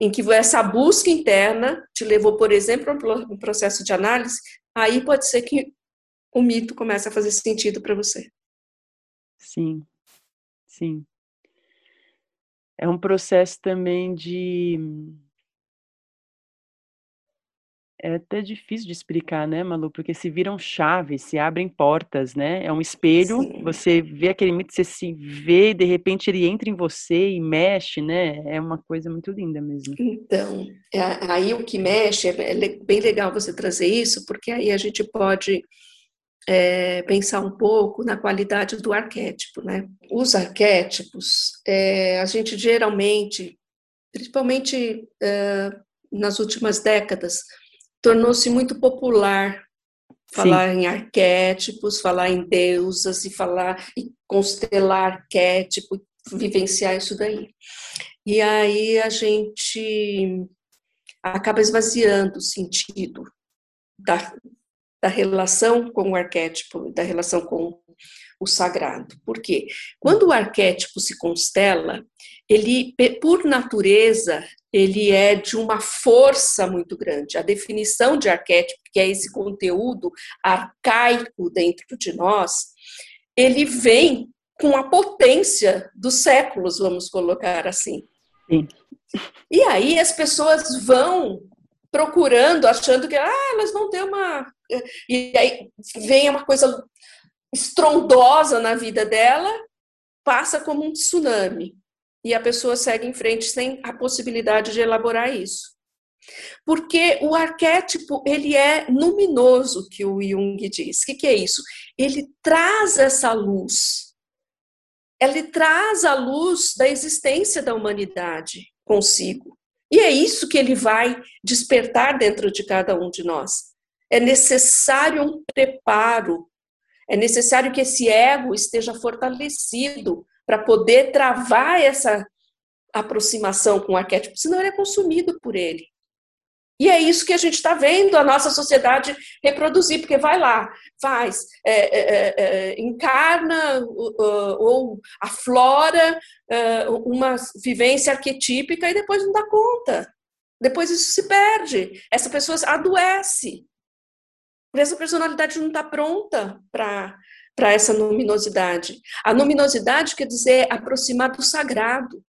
em que essa busca interna te levou, por exemplo, a um processo de análise, aí pode ser que o mito comece a fazer sentido para você.
Sim, sim. É um processo também de é até difícil de explicar, né, Malu? Porque se viram chaves, se abrem portas, né? É um espelho, Sim. você vê aquele mito, você se vê, e de repente ele entra em você e mexe, né? É uma coisa muito linda mesmo.
Então, é, aí o que mexe, é, é bem legal você trazer isso, porque aí a gente pode é, pensar um pouco na qualidade do arquétipo, né? Os arquétipos, é, a gente geralmente, principalmente é, nas últimas décadas, tornou-se muito popular falar Sim. em arquétipos, falar em deusas e falar e constelar arquétipo, vivenciar isso daí. E aí a gente acaba esvaziando o sentido da, da relação com o arquétipo, da relação com o sagrado. Por quê? Quando o arquétipo se constela, ele, por natureza, ele é de uma força muito grande. A definição de arquétipo, que é esse conteúdo arcaico dentro de nós, ele vem com a potência dos séculos, vamos colocar assim. Sim. E aí as pessoas vão procurando, achando que ah, elas vão ter uma. E aí vem uma coisa estrondosa na vida dela, passa como um tsunami. E a pessoa segue em frente sem a possibilidade de elaborar isso. Porque o arquétipo, ele é luminoso, que o Jung diz. O que, que é isso? Ele traz essa luz. Ele traz a luz da existência da humanidade consigo. E é isso que ele vai despertar dentro de cada um de nós. É necessário um preparo, é necessário que esse ego esteja fortalecido para poder travar essa aproximação com o arquétipo, senão ele é consumido por ele. E é isso que a gente está vendo a nossa sociedade reproduzir, porque vai lá, faz, é, é, é, é encarna ou aflora é, uma vivência arquetípica e depois não dá conta. Depois isso se perde. Essa pessoa adoece. Porque essa personalidade não está pronta para essa luminosidade. A luminosidade quer dizer aproximar do sagrado.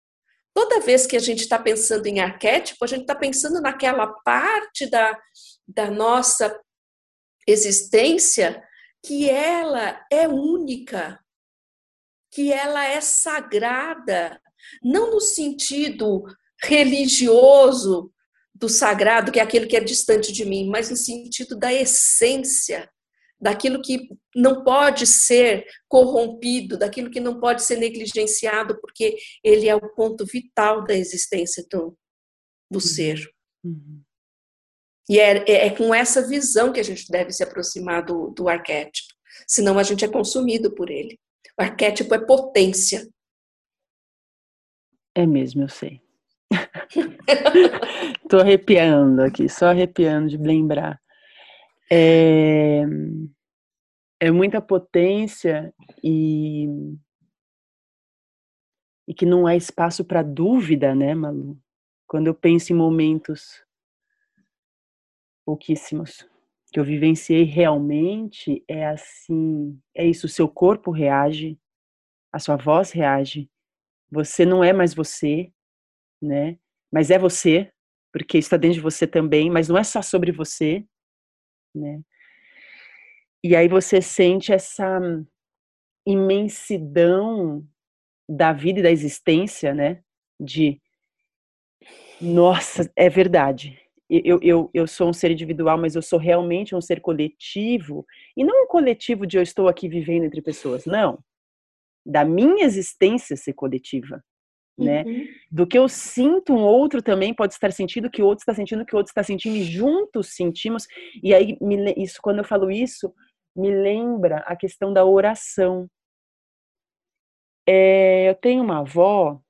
Toda vez que a gente está pensando em arquétipo, a gente está pensando naquela parte da, da nossa existência que ela é única, que ela é sagrada, não no sentido religioso do sagrado, que é aquele que é distante de mim, mas no sentido da essência daquilo que não pode ser corrompido, daquilo que não pode ser negligenciado, porque ele é o ponto vital da existência do, do uhum. ser. Uhum. E é, é, é, com essa visão que a gente deve se aproximar do, do arquétipo, senão a gente é consumido por ele. O arquétipo é potência.
É mesmo, eu sei. [LAUGHS] Tô arrepiando aqui, só arrepiando de lembrar. É, é muita potência e, e que não há espaço para dúvida, né, Malu? Quando eu penso em momentos pouquíssimos que eu vivenciei realmente, é assim, é isso, o seu corpo reage, a sua voz reage, você não é mais você, né? Mas é você, porque está dentro de você também, mas não é só sobre você, né? E aí você sente essa imensidão da vida e da existência, né? De, nossa, é verdade. Eu, eu, eu sou um ser individual, mas eu sou realmente um ser coletivo. E não um coletivo de eu estou aqui vivendo entre pessoas, não. Da minha existência ser coletiva né? Uhum. Do que eu sinto, um outro também pode estar sentindo, que o outro está sentindo, que o outro está sentindo, e juntos sentimos. E aí, isso, quando eu falo isso, me lembra a questão da oração. É, eu tenho uma avó,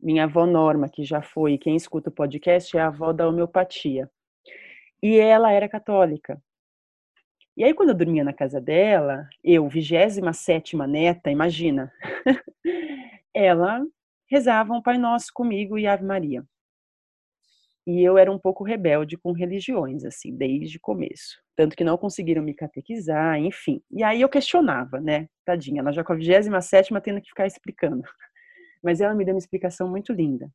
minha avó Norma, que já foi, quem escuta o podcast, é a avó da homeopatia. E ela era católica. E aí, quando eu dormia na casa dela, eu, 27 neta, imagina, [LAUGHS] ela rezavam Pai Nosso comigo e Ave Maria. E eu era um pouco rebelde com religiões, assim, desde o começo. Tanto que não conseguiram me catequizar, enfim. E aí eu questionava, né? Tadinha, ela já com a 27 tendo que ficar explicando. [LAUGHS] Mas ela me deu uma explicação muito linda.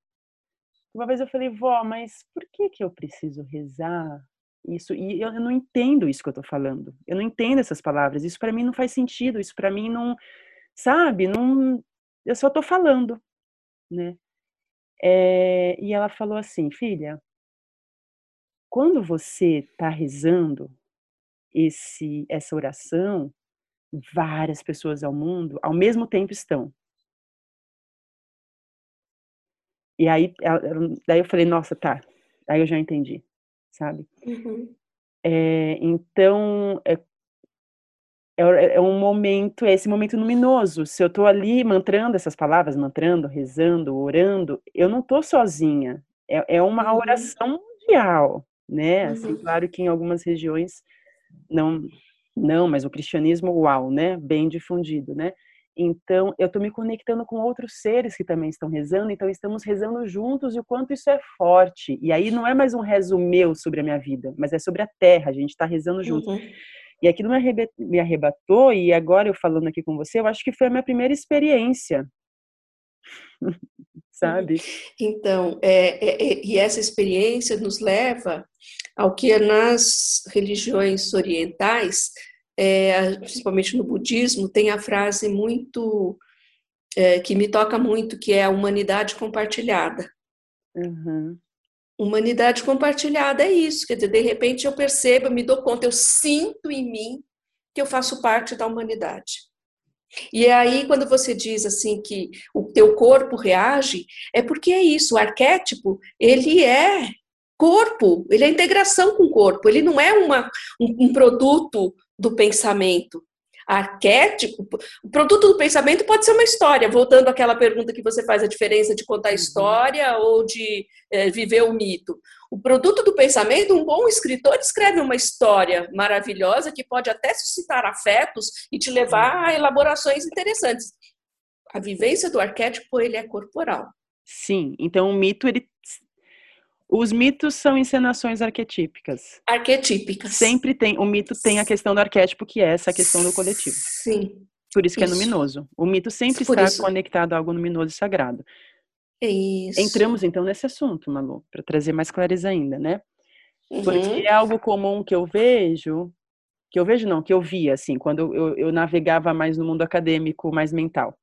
Uma vez eu falei, vó, mas por que que eu preciso rezar isso? E eu, eu não entendo isso que eu tô falando. Eu não entendo essas palavras. Isso para mim não faz sentido. Isso para mim não, sabe? Não, eu só tô falando né? É, e ela falou assim, filha, quando você está rezando, esse essa oração, várias pessoas ao mundo ao mesmo tempo estão. E aí, daí eu falei, nossa, tá. Aí eu já entendi, sabe? Uhum. É, então, é, é, é, um momento, é esse momento luminoso. Se eu estou ali mantrando essas palavras, mantrando, rezando, orando, eu não estou sozinha. É, é uma uhum. oração mundial, né? Assim, uhum. claro que em algumas regiões não, não, mas o cristianismo, uau, né? Bem difundido, né? Então, eu estou me conectando com outros seres que também estão rezando, então estamos rezando juntos e o quanto isso é forte. E aí não é mais um rezo meu sobre a minha vida, mas é sobre a terra, a gente está rezando juntos. Uhum. E aquilo me arrebatou, e agora eu falando aqui com você, eu acho que foi a minha primeira experiência. [LAUGHS] Sabe?
Então, é, é, é, e essa experiência nos leva ao que nas religiões orientais é, principalmente no budismo, tem a frase muito é, que me toca muito, que é a humanidade compartilhada. Uhum. Humanidade compartilhada é isso, quer dizer, de repente eu percebo, eu me dou conta, eu sinto em mim que eu faço parte da humanidade. E é aí, quando você diz assim que o teu corpo reage, é porque é isso, o arquétipo, ele é corpo, ele é integração com o corpo, ele não é uma, um, um produto do pensamento. Arquétipo, o produto do pensamento pode ser uma história, voltando àquela pergunta que você faz, a diferença de contar uhum. história ou de é, viver o mito. O produto do pensamento, um bom escritor escreve uma história maravilhosa que pode até suscitar afetos e te levar a elaborações interessantes. A vivência do arquétipo, ele é corporal.
Sim, então o mito ele os mitos são encenações arquetípicas.
Arquetípicas.
Sempre tem, o mito tem a questão do arquétipo, que é essa questão do coletivo.
Sim.
Por isso que é isso. é luminoso. O mito sempre Por está isso. conectado a algo luminoso e sagrado.
É isso.
Entramos então nesse assunto, Malu, para trazer mais clareza ainda, né? Uhum. Porque é algo comum que eu vejo, que eu vejo não, que eu via, assim, quando eu, eu navegava mais no mundo acadêmico, mais mental.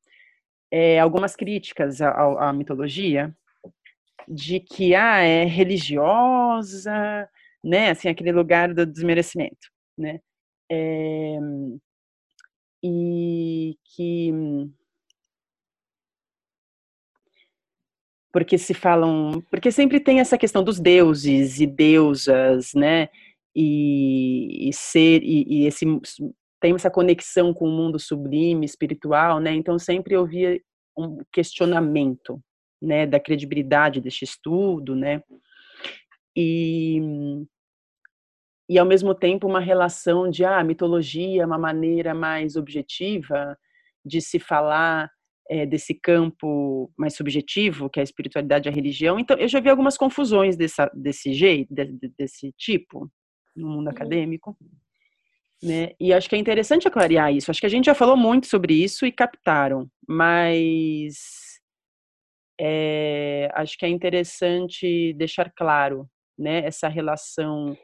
É, algumas críticas à, à mitologia, de que ah, é religiosa, né? Assim, aquele lugar do desmerecimento, né? É, e que porque se falam, porque sempre tem essa questão dos deuses e deusas, né? E, e ser e, e, esse tem essa conexão com o mundo sublime, espiritual, né? Então sempre ouvia um questionamento, né, da credibilidade deste estudo, né, e, e ao mesmo tempo uma relação de, ah, mitologia é uma maneira mais objetiva de se falar é, desse campo mais subjetivo, que é a espiritualidade e a religião. Então, eu já vi algumas confusões dessa, desse jeito, de, desse tipo, no mundo uhum. acadêmico. Né? E acho que é interessante aclarear isso. Acho que a gente já falou muito sobre isso e captaram, mas é, acho que é interessante deixar claro, né, essa relação,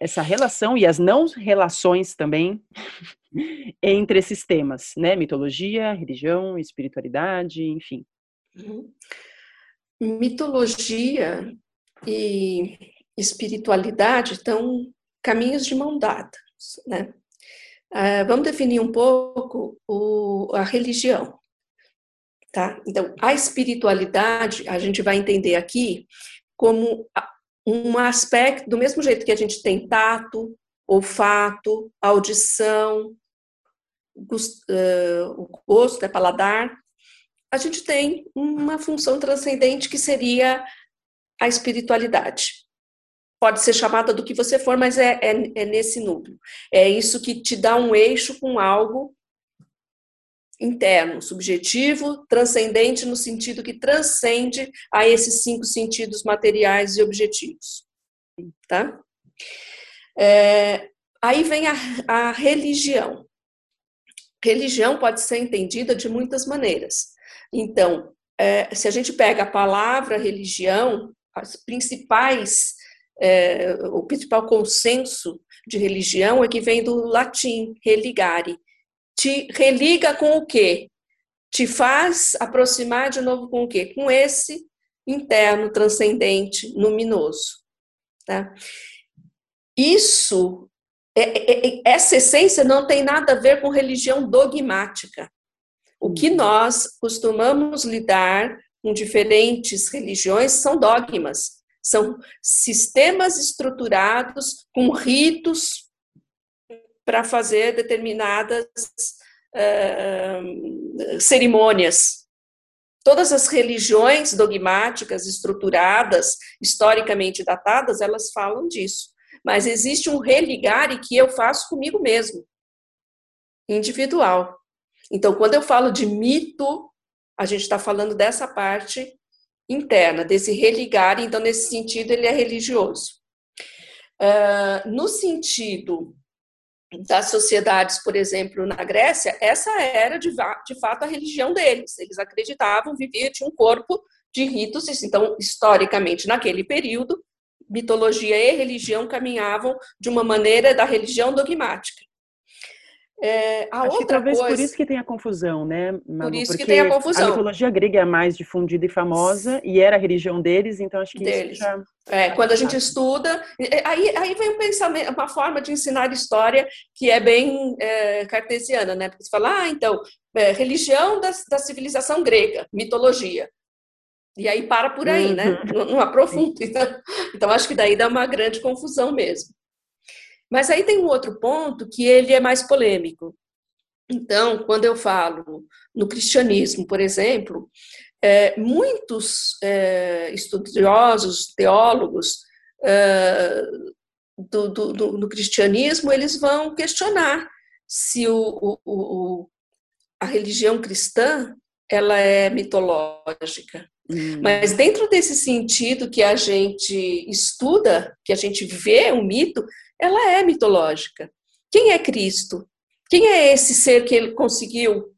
essa relação e as não relações também [LAUGHS] entre esses temas, né, mitologia, religião, espiritualidade, enfim. Uhum.
Mitologia e espiritualidade estão caminhos de mão dada, né? Uh, vamos definir um pouco o, a religião. Tá? Então, a espiritualidade, a gente vai entender aqui como um aspecto, do mesmo jeito que a gente tem tato, olfato, audição, o gosto, é paladar, a gente tem uma função transcendente que seria a espiritualidade. Pode ser chamada do que você for, mas é, é, é nesse núcleo. É isso que te dá um eixo com algo interno, subjetivo, transcendente no sentido que transcende a esses cinco sentidos materiais e objetivos. Tá? É, aí vem a, a religião. Religião pode ser entendida de muitas maneiras. Então, é, se a gente pega a palavra religião, as principais, é, o principal consenso de religião é que vem do latim religare, te religa com o quê? Te faz aproximar de novo com o quê? Com esse interno, transcendente, luminoso. Tá? Isso é, é, é, essa essência não tem nada a ver com religião dogmática. O que uhum. nós costumamos lidar com diferentes religiões são dogmas, são sistemas estruturados com ritos para fazer determinadas uh, cerimônias. Todas as religiões dogmáticas, estruturadas, historicamente datadas, elas falam disso. Mas existe um religare que eu faço comigo mesmo, individual. Então, quando eu falo de mito, a gente está falando dessa parte interna, desse religare, então, nesse sentido, ele é religioso. Uh, no sentido das sociedades, por exemplo, na Grécia, essa era de, de fato a religião deles. Eles acreditavam, viviam, de um corpo de ritos, então, historicamente, naquele período, mitologia e religião caminhavam de uma maneira da religião dogmática.
É, a Acho outra que talvez coisa... por isso que tem a confusão, né,
Malu? Por isso Porque que tem a confusão.
A mitologia grega é a mais difundida e famosa, e era a religião deles, então acho que deles. isso já...
É, quando a gente estuda, aí, aí vem um pensamento, uma forma de ensinar história que é bem é, cartesiana, né? Porque você fala, ah, então, é, religião da, da civilização grega, mitologia. E aí para por aí, né? uhum. né? Não, não aprofunda. [LAUGHS] Então, então, acho que daí dá uma grande confusão mesmo. Mas aí tem um outro ponto que ele é mais polêmico. Então, quando eu falo no cristianismo, por exemplo, é, muitos é, estudiosos, teólogos é, do, do, do, do, cristianismo, eles vão questionar se o, o, o, a religião cristã ela é mitológica. Hum. Mas dentro desse sentido que a gente estuda, que a gente vê um mito, ela é mitológica. Quem é Cristo? Quem é esse ser que ele conseguiu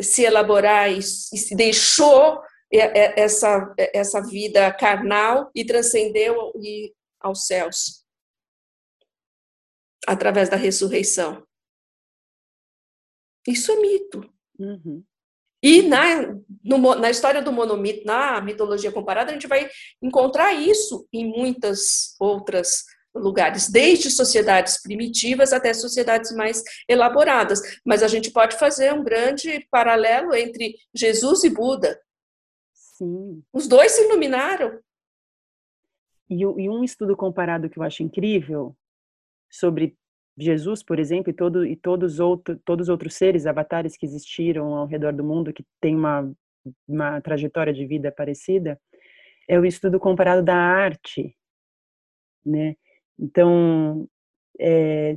se elaborar e se deixou essa, essa vida carnal e transcendeu aos céus através da ressurreição? Isso é mito. Uhum. E na, no, na história do monomito, na mitologia comparada, a gente vai encontrar isso em muitas outras lugares, desde sociedades primitivas até sociedades mais elaboradas. Mas a gente pode fazer um grande paralelo entre Jesus e Buda.
Sim.
Os dois se iluminaram.
E, e um estudo comparado que eu acho incrível sobre Jesus, por exemplo, e, todo, e todos, outro, todos os outros seres, avatares que existiram ao redor do mundo, que têm uma, uma trajetória de vida parecida, é o estudo comparado da arte, né? Então, é,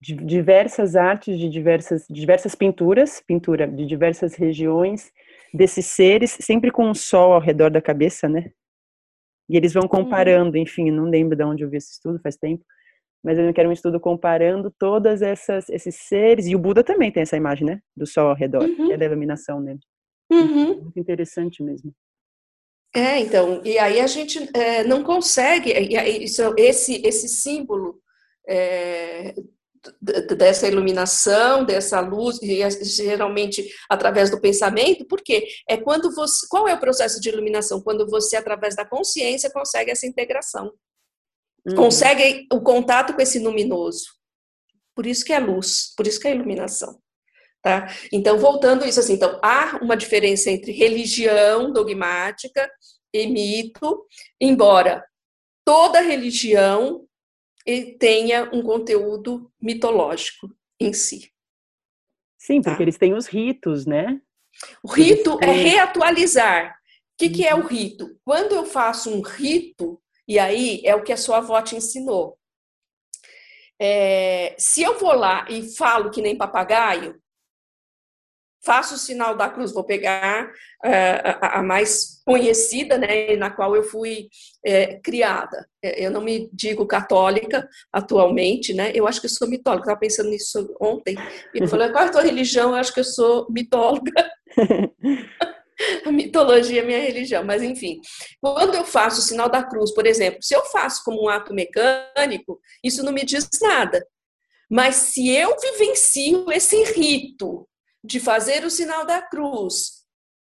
diversas artes de diversas, diversas pinturas, pintura de diversas regiões desses seres, sempre com um sol ao redor da cabeça, né? E eles vão uhum. comparando, enfim, não lembro de onde eu vi esse estudo, faz tempo, mas eu quero um estudo comparando todas essas esses seres e o Buda também tem essa imagem, né, do sol ao redor, uhum. que é da iluminação nele. Uhum. Muito interessante mesmo.
É, então, e aí a gente é, não consegue, aí, isso, esse, esse símbolo é, dessa iluminação, dessa luz, e geralmente através do pensamento, porque é quando você, qual é o processo de iluminação? Quando você, através da consciência, consegue essa integração, uhum. consegue o contato com esse luminoso. Por isso que é luz, por isso que é iluminação. Tá? Então, voltando isso assim, então há uma diferença entre religião dogmática e mito, embora toda religião tenha um conteúdo mitológico em si.
Sim, porque tá? eles têm os ritos, né?
O rito é reatualizar. O que, que é o uhum. rito? Quando eu faço um rito, e aí é o que a sua avó te ensinou. É, se eu vou lá e falo que nem papagaio, faço o sinal da cruz, vou pegar uh, a, a, mais conhecida, né, na qual eu fui é, criada. É, eu não me digo católica atualmente, né, eu acho que eu sou mitóloga, estava pensando nisso ontem, e falei, qual é a tua religião? Eu acho que eu sou mitóloga. [LAUGHS] a [LAUGHS] mitologia é minha religião, mas enfim. Quando eu faço o sinal da cruz, por exemplo, se eu faço como um ato mecânico, isso não me diz nada. Mas se eu vivencio esse rito de fazer o sinal da cruz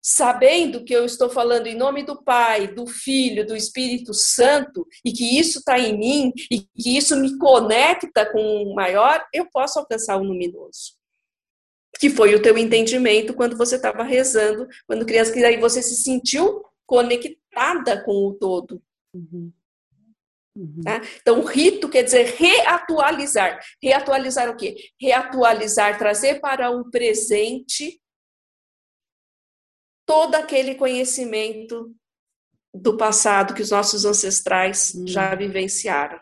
sabendo que eu estou falando em nome do Pai, do Filho, do Espírito Santo, e que isso está em mim, e que isso me conecta com o maior, eu posso alcançar o luminoso. Que foi o teu entendimento quando você estava rezando, quando criança, que aí você se sentiu conectada com o todo. Uhum. Uhum. Tá? Então, rito quer dizer reatualizar. Reatualizar o quê? Reatualizar, trazer para o presente todo aquele conhecimento do passado que os nossos ancestrais uhum. já vivenciaram.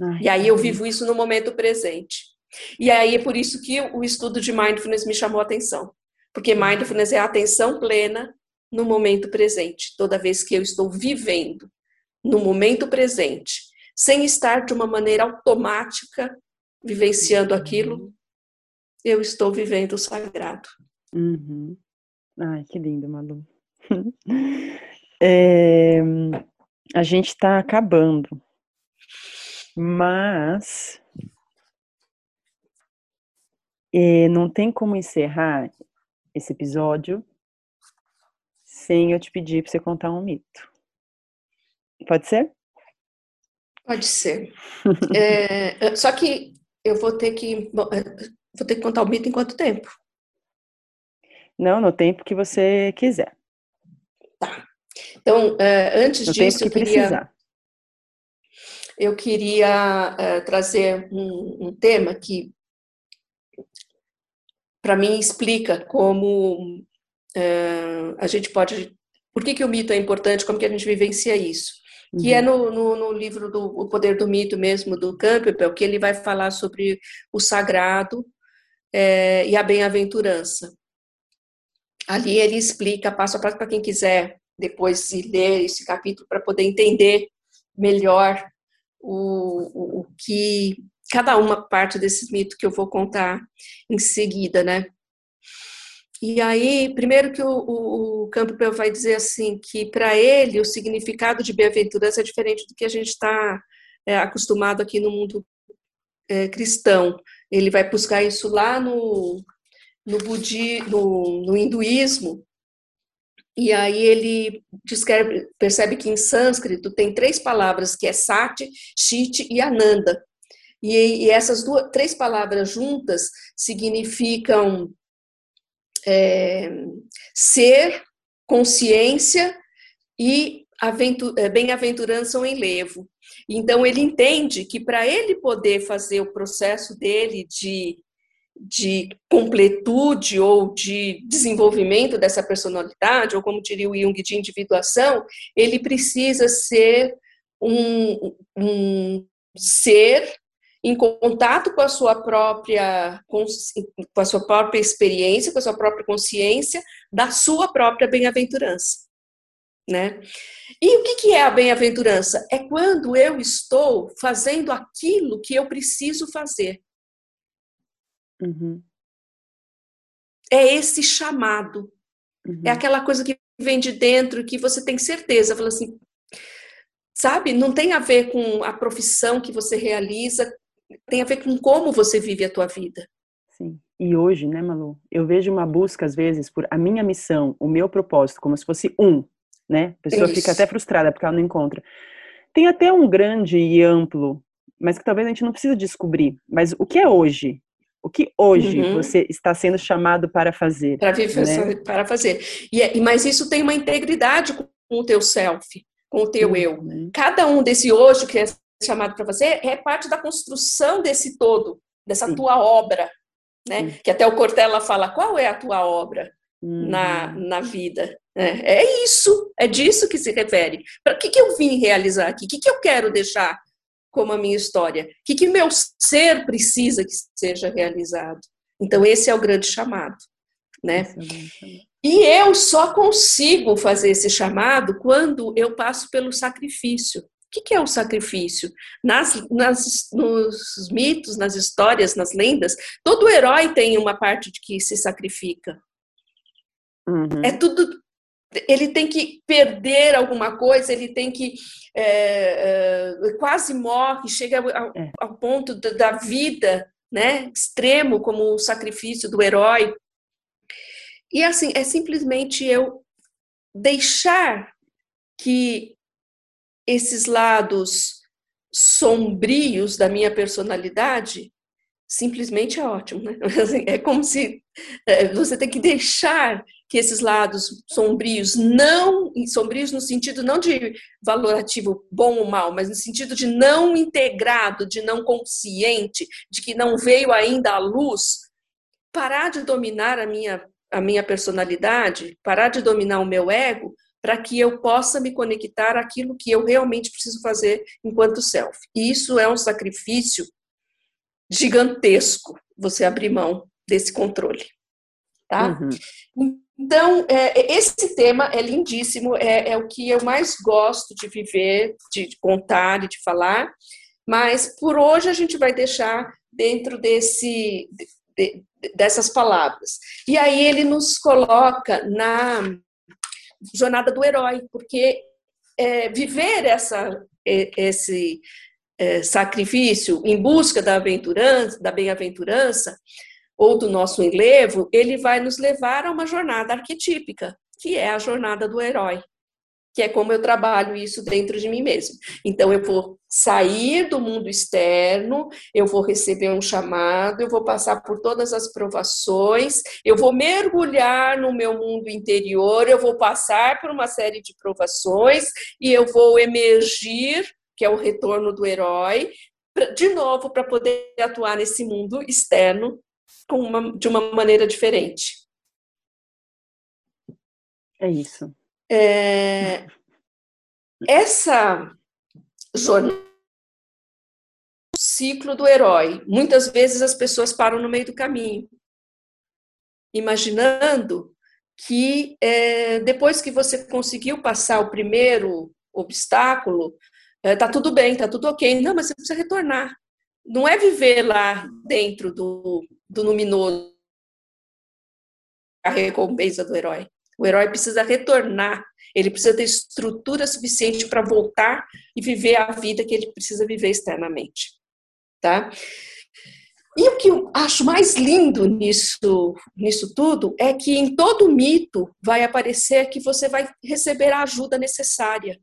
Ai, e aí eu vivo isso no momento presente. E aí é por isso que o estudo de mindfulness me chamou a atenção. Porque mindfulness é a atenção plena no momento presente, toda vez que eu estou vivendo no momento presente, sem estar de uma maneira automática vivenciando aquilo, eu estou vivendo o sagrado.
Uhum. Ai, que lindo, Malu. [LAUGHS] é, a gente está acabando, mas é, não tem como encerrar esse episódio sem eu te pedir para você contar um mito. Pode ser?
Pode ser. [LAUGHS] é, só que eu vou ter que bom, é, vou ter que contar o mito em quanto tempo?
Não, no tempo que você quiser.
Tá. Então, é, antes no disso, eu queria, precisar. eu queria é, trazer um, um tema que, para mim, explica como a gente pode. Por que, que o mito é importante? Como que a gente vivencia isso? que é uhum. no, no, no, livro do O Poder do Mito mesmo, do Campbell, que ele vai falar sobre o sagrado é, e a bem-aventurança. Ali ele explica passo a passo para quem quiser depois ler esse capítulo para poder entender melhor o, o, o que cada uma parte desse mito que eu vou contar em seguida, né? E aí, primeiro que o, o, o Campbell vai dizer assim, que para ele o significado de bem-aventurança é diferente do que a gente está é, acostumado aqui no mundo é, cristão. Ele vai buscar isso lá no, no, budi, no, no hinduísmo, e aí ele descreve, percebe que em sânscrito tem três palavras, que é sati, chit e ananda. E, e essas duas, três palavras juntas significam é, ser, consciência e é, bem-aventurança ou enlevo. Então, ele entende que para ele poder fazer o processo dele de, de completude ou de desenvolvimento dessa personalidade, ou como diria o Jung, de individuação, ele precisa ser um, um ser em contato com a sua própria com a sua própria experiência, com a sua própria consciência da sua própria bem-aventurança, né? E o que que é a bem-aventurança? É quando eu estou fazendo aquilo que eu preciso fazer. Uhum. É esse chamado. É uhum. É aquela coisa que vem de dentro que você tem certeza, fala assim, sabe? Não tem a ver com a profissão que você realiza, tem a ver com como você vive a tua vida.
Sim. E hoje, né, Malu, eu vejo uma busca às vezes por a minha missão, o meu propósito, como se fosse um, né? A pessoa Isso. fica até frustrada porque ela não encontra. Tem até um grande e amplo, mas que talvez a gente não precisa descobrir. Mas o que é hoje? O que hoje uhum. você está sendo chamado para fazer?
Para viver, né? para fazer. E, é, mas isso tem uma integridade com o teu self, com o teu uhum. eu. Cada um desse hoje que é chamado para fazer é parte da construção desse todo, dessa Sim. tua obra, né? Sim. Que até o Cortella fala, qual é a tua obra uhum. na, na vida? É, é, isso, é disso que se refere. Para que, que eu vim realizar aqui? O que, que eu quero deixar como a minha história? O que, que meu ser precisa que seja realizado? Então, esse é o grande chamado, né? E eu só consigo fazer esse chamado quando eu passo pelo sacrifício que, que é o sacrifício? Nas, nas, nos mitos, nas histórias, nas lendas, todo herói tem uma parte de que se sacrifica. Uhum. É tudo. Ele tem que perder alguma coisa, ele tem que. É, é, quase morre, chega ao, é. ao ponto da, da vida né, extremo, como o sacrifício do herói. E assim, é simplesmente eu deixar que esses lados sombrios da minha personalidade simplesmente é ótimo, né? [LAUGHS] Assim, é como se é, você tem que deixar que esses lados sombrios, não sombrios no sentido não de valorativo bom ou mal, mas no sentido de não integrado, de não consciente, de que não veio ainda à luz, parar de dominar a minha a minha personalidade, parar de dominar o meu ego, para que eu possa me conectar àquilo que eu realmente preciso fazer enquanto self. E isso é um sacrifício gigantesco, você abrir mão desse controle, tá? Uhum. Então, é, esse tema é lindíssimo, é, é, o que eu mais gosto de viver, de contar e de falar, mas por hoje a gente vai deixar dentro desse, de, dessas palavras. E aí ele nos coloca na jornada do herói, porque é, viver essa, esse é, sacrifício em busca da aventurança, da bem-aventurança, ou do nosso enlevo, ele vai nos levar a uma jornada arquetípica, que é a jornada do herói, que é como eu trabalho isso dentro de mim mesmo. Então, eu vou sair do mundo externo, eu vou receber um chamado, eu vou passar por todas as provações, eu vou mergulhar no meu mundo interior, eu vou passar por uma série de provações e eu vou emergir, que é o retorno do herói, de novo para poder atuar nesse mundo externo uma, de uma maneira diferente.
É isso.
É, essa jornada ciclo do herói. Muitas vezes as pessoas param no meio do caminho, imaginando que é, depois que você conseguiu passar o primeiro obstáculo, é, tá tudo bem, tá tudo ok. Não, mas você precisa retornar. Não é viver lá dentro do, do luminoso a recompensa do herói. O herói precisa retornar, ele precisa ter estrutura suficiente para voltar e viver a vida que ele precisa viver externamente. Tá? E o que eu acho mais lindo nisso, nisso tudo é que em todo mito vai aparecer que você vai receber a ajuda necessária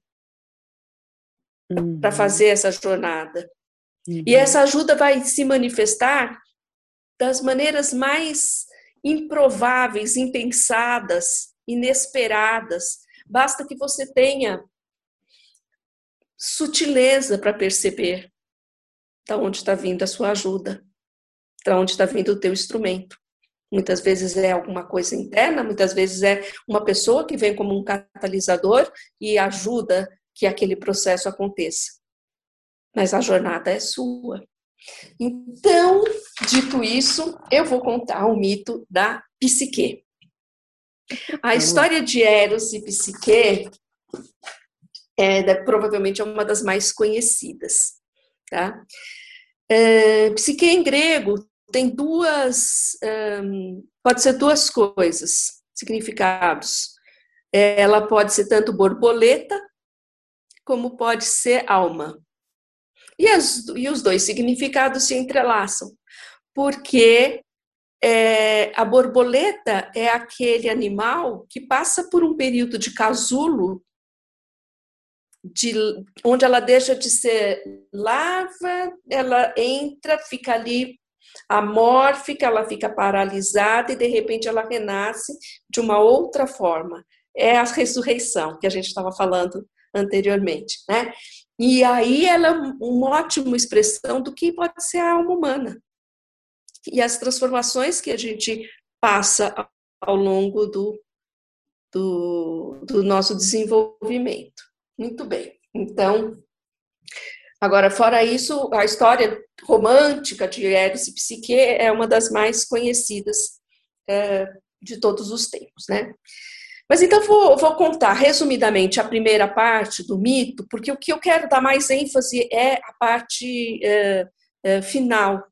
uhum. para fazer essa jornada. Uhum. E essa ajuda vai se manifestar das maneiras mais improváveis, impensadas, inesperadas. Basta que você tenha sutileza para perceber da onde está vindo a sua ajuda, da onde está vindo o teu instrumento. Muitas vezes é alguma coisa interna, muitas vezes é uma pessoa que vem como um catalisador e ajuda que aquele processo aconteça. Mas a jornada é sua. Então, dito isso, eu vou contar o mito da psique. A história de Eros e Psique é, provavelmente é uma das mais conhecidas. Tá? É, psique em grego tem duas, um, pode ser duas coisas, significados. Ela pode ser tanto borboleta, como pode ser alma. E, as, e os dois significados se entrelaçam, porque é, a borboleta é aquele animal que passa por um período de casulo, de, onde ela deixa de ser larva, ela entra, fica ali amórfica, ela fica paralisada e de repente ela renasce de uma outra forma. É a ressurreição que a gente estava falando anteriormente, né? E aí ela é uma ótima expressão do que pode ser a alma humana. E as transformações que a gente passa ao longo do, do, do nosso desenvolvimento. Muito bem. Então, agora, fora isso, a história romântica de Eros e Psique é uma das mais conhecidas é, de todos os tempos, né? Mas então vou, vou contar resumidamente a primeira parte do mito, porque o que eu quero dar mais ênfase é a parte é, é, final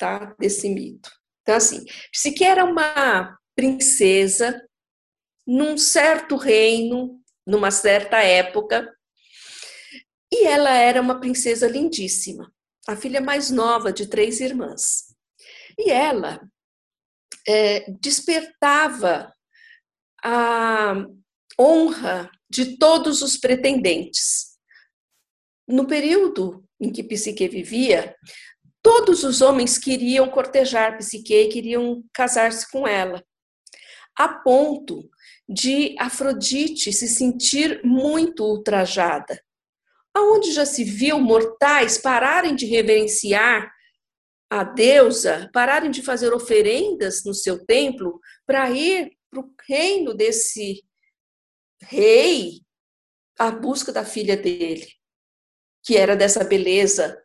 tá, desse mito. Então, assim, Psique era uma princesa num certo reino, numa certa época, e ela era uma princesa lindíssima, a filha mais nova de três irmãs. E ela é, despertava a honra de todos os pretendentes. No período em que Psique vivia, todos os homens queriam cortejar Psique, queriam casar-se com ela, a ponto de Afrodite se sentir muito ultrajada. Aonde já se viu mortais pararem de reverenciar a deusa, pararem de fazer oferendas no seu templo para ir para o reino desse rei à busca da filha dele, que era dessa beleza.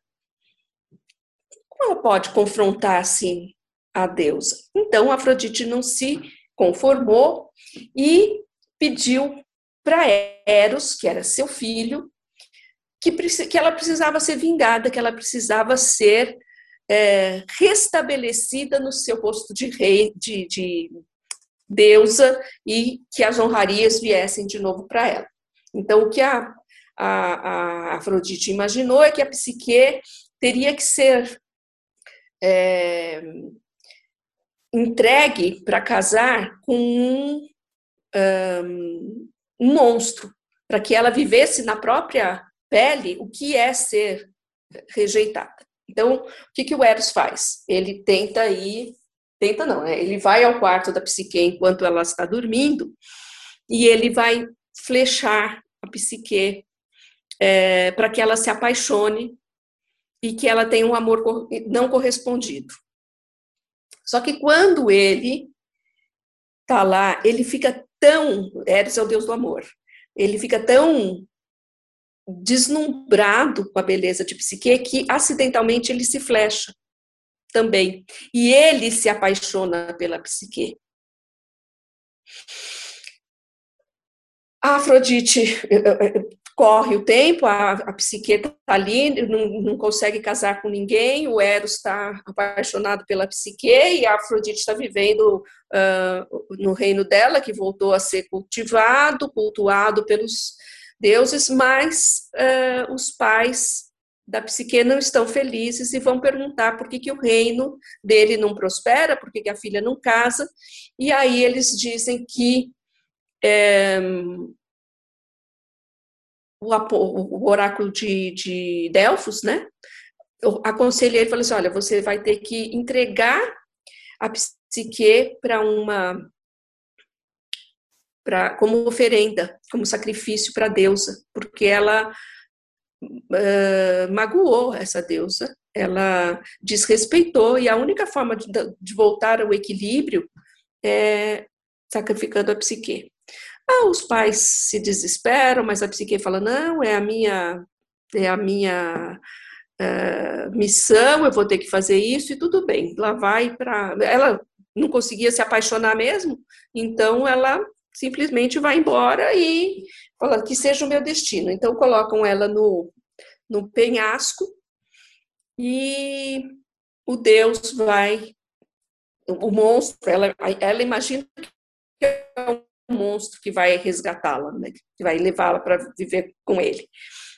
Como ela pode confrontar assim a deusa? Então Afrodite não se conformou e pediu para Eros, que era seu filho, que, que ela precisava ser vingada, que ela precisava ser é, restabelecida no seu posto de rei, de, de deusa, e que as honrarias viessem de novo para ela. Então, o que a, a, a, Afrodite imaginou é que a psique teria que ser é, entregue para casar com um, um, um monstro, para que ela vivesse na própria pele o que é ser rejeitada. Então, o que, que o Eros faz? Ele tenta ir, tenta não, né? ele vai ao quarto da psique enquanto ela está dormindo e ele vai flechar a psique é, para que ela se apaixone e que ela tenha um amor não correspondido. Só que quando ele tá lá, ele fica tão, Eros é o deus do amor, ele fica tão deslumbrado com a beleza de Psique que acidentalmente ele se flecha também. E ele se apaixona pela Psique. A Afrodite eh, eh, corre o tempo, a, a Psique está ali, não, não, consegue casar com ninguém, o Eros está apaixonado pela Psique e a Afrodite está vivendo uh, no reino dela, que voltou a ser cultivado, cultuado pelos deuses, mas uh, os pais da psique não estão felizes e vão perguntar por que, que o reino dele não prospera, por que, que a filha não casa, e aí eles dizem que é, o, o, oráculo de, de Delfos, né, aconselha ele, falou assim, olha, você vai ter que entregar a psique para uma pra, como oferenda, como sacrifício para a deusa, porque ela uh, magoou essa deusa, ela desrespeitou, e a única forma de, de voltar ao equilíbrio é sacrificando a psique. Ah, os pais se desesperam, mas a psique fala: não, é a minha, é a minha uh, missão, eu vou ter que fazer isso, e tudo bem, lá vai para. Ela não conseguia se apaixonar mesmo, então ela simplesmente vai embora e fala que seja o meu destino. Então colocam ela no, no penhasco e o Deus vai, o monstro, ela, ela imagina que é um monstro que vai resgatá-la, né? que vai levá-la para viver com ele.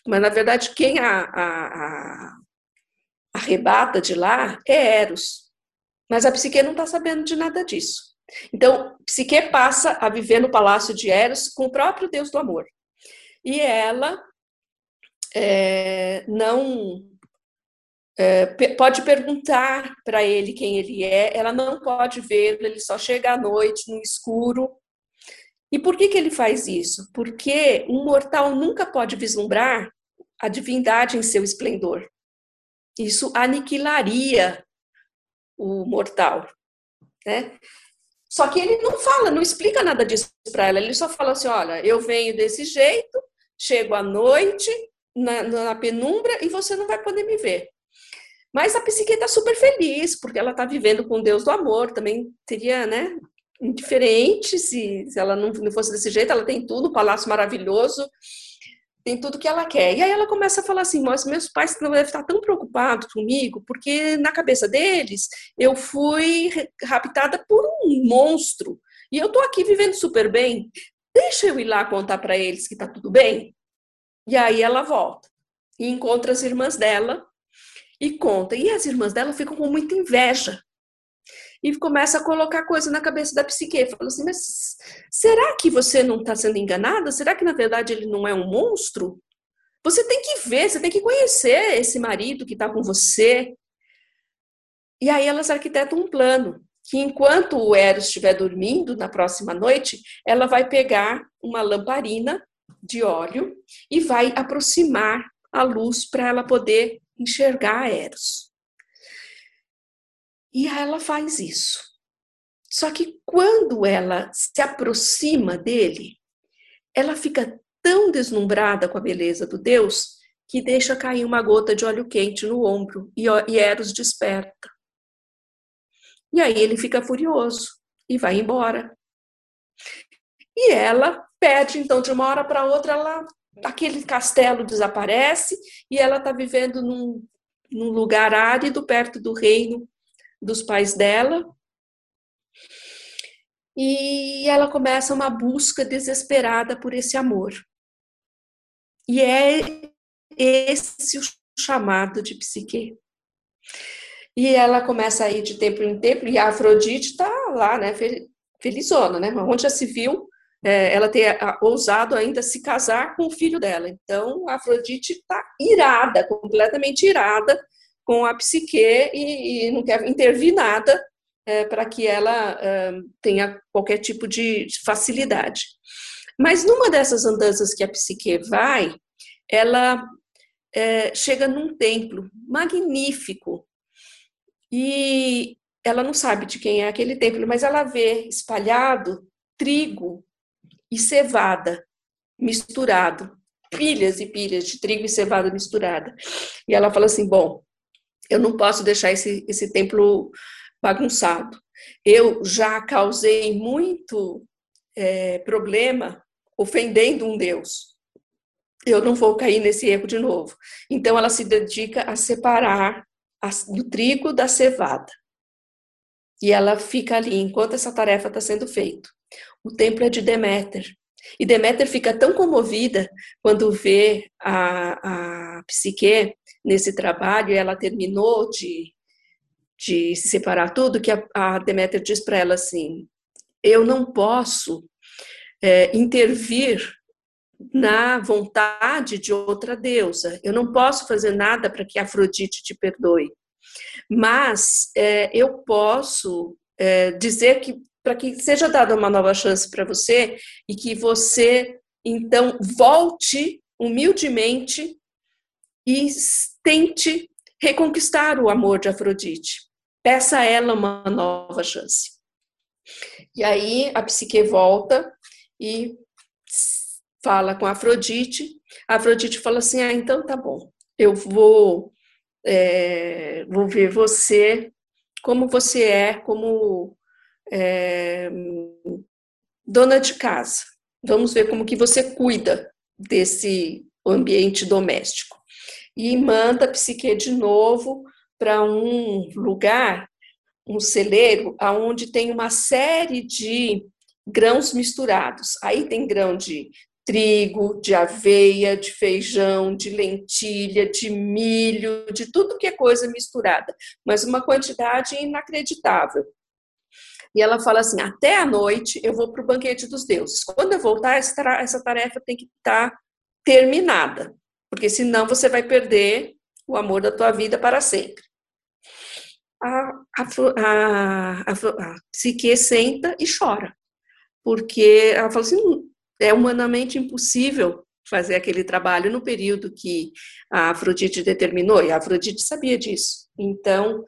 Mas na verdade quem a, a, a arrebata de lá é Eros. Mas a psique não está sabendo de nada disso. Então, Psique passa a viver no palácio de Eros com o próprio Deus do amor. E ela é, não é, pode perguntar para ele quem ele é, ela não pode vê-lo, ele só chega à noite, no escuro. E por que, que ele faz isso? Porque um mortal nunca pode vislumbrar a divindade em seu esplendor. Isso aniquilaria o mortal. Né? Só que ele não fala, não explica nada disso para ela. Ele só fala assim: olha, eu venho desse jeito, chego à noite, na, na penumbra, e você não vai poder me ver. Mas a psique está super feliz, porque ela está vivendo com Deus do amor. Também seria, né, indiferente se, se ela não, não fosse desse jeito. Ela tem tudo, um palácio maravilhoso, tem tudo que ela quer. E aí ela começa a falar assim: mas meus pais não devem estar tão preocupados comigo, porque na cabeça deles eu fui raptada por um monstro e eu tô aqui vivendo super bem. Deixa eu ir lá contar para eles que tá tudo bem. E aí ela volta e encontra as irmãs dela e conta. E as irmãs dela ficam com muita inveja. E começa a colocar coisa na cabeça da psique. Fala assim, mas será que você não está sendo enganada? Será que na verdade ele não é um monstro? Você tem que ver, você tem que conhecer esse marido que está com você. E aí elas arquitetam um plano que enquanto o Eros estiver dormindo na próxima noite, ela vai pegar uma lamparina de óleo e vai aproximar a luz para ela poder enxergar Eros. E ela faz isso. Só que quando ela se aproxima dele, ela fica tão deslumbrada com a beleza do Deus que deixa cair uma gota de óleo quente no ombro e Eros desperta. E aí ele fica furioso e vai embora. E ela pede, então, de uma hora para outra, ela, aquele castelo desaparece e ela está vivendo num, num lugar árido, perto do reino dos pais dela. E ela começa uma busca desesperada por esse amor. E é esse o chamado de psique. E ela começa a ir de templo em templo, e a Afrodite está lá, né, felizona, né? Onde já se viu é, ela ter ousado ainda se casar com o filho dela. Então, a Afrodite está irada, completamente irada com a psique e, e não quer intervir nada é, para que ela é, tenha qualquer tipo de facilidade. Mas numa dessas andanças que a psique vai, ela é, chega num templo magnífico, e ela não sabe de quem é aquele templo, mas ela vê espalhado trigo e cevada misturado, pilhas e pilhas de trigo e cevada misturada. E ela fala assim: bom, eu não posso deixar esse, esse templo bagunçado. Eu já causei muito é, problema ofendendo um Deus. Eu não vou cair nesse erro de novo. Então ela se dedica a separar do trigo da cevada. E ela fica ali enquanto essa tarefa está sendo feita. O templo é de Deméter. E Deméter fica tão comovida quando vê a, a Psique nesse trabalho, ela terminou de, de se separar tudo, que a, a Deméter diz para ela assim: Eu não posso é, intervir na vontade de outra deusa. Eu não posso fazer nada para que Afrodite te perdoe, mas é, eu posso é, dizer que para que seja dada uma nova chance para você e que você então volte humildemente e tente reconquistar o amor de Afrodite. Peça a ela uma nova chance. E aí a psique volta e fala com Afrodite, a Afrodite fala assim: ah, então tá bom, eu vou, é, vou ver você como você é, como é, dona de casa. Vamos ver como que você cuida desse ambiente doméstico. E manda a psique de novo para um lugar, um celeiro, aonde tem uma série de grãos misturados. Aí tem grão de trigo, de aveia, de feijão, de lentilha, de milho, de tudo que é coisa misturada, mas uma quantidade inacreditável. E ela fala assim: até a noite eu vou para o banquete dos deuses. Quando eu voltar, essa tarefa tem que estar tá terminada, porque senão você vai perder o amor da tua vida para sempre. A, a, a, a, Psique senta e chora, porque ela fala assim: é humanamente impossível fazer aquele trabalho no período que a Afrodite determinou, e a Afrodite sabia disso. Então,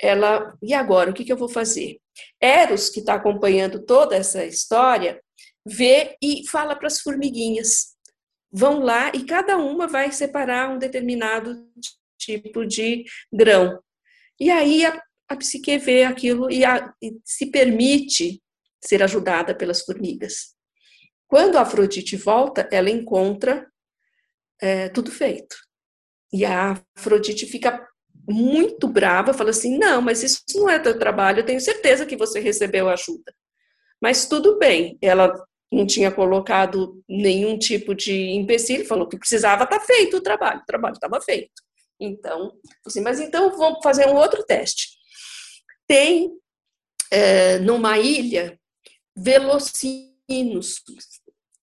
ela, e agora, o que, que eu vou fazer? Eros, que está acompanhando toda essa história, vê e fala para as formiguinhas. Vão lá e cada uma vai separar um determinado tipo de grão. E aí a, a psique vê aquilo e, a, e se permite ser ajudada pelas formigas. Quando a Afrodite volta, ela encontra é, tudo feito. E a Afrodite fica muito brava, fala assim: não, mas isso não é teu trabalho, eu tenho certeza que você recebeu ajuda. Mas tudo bem, ela não tinha colocado nenhum tipo de empecilho, falou que precisava estar tá feito o trabalho, o trabalho estava feito. Então, assim, mas então vamos fazer um outro teste. Tem é, numa ilha velocinos,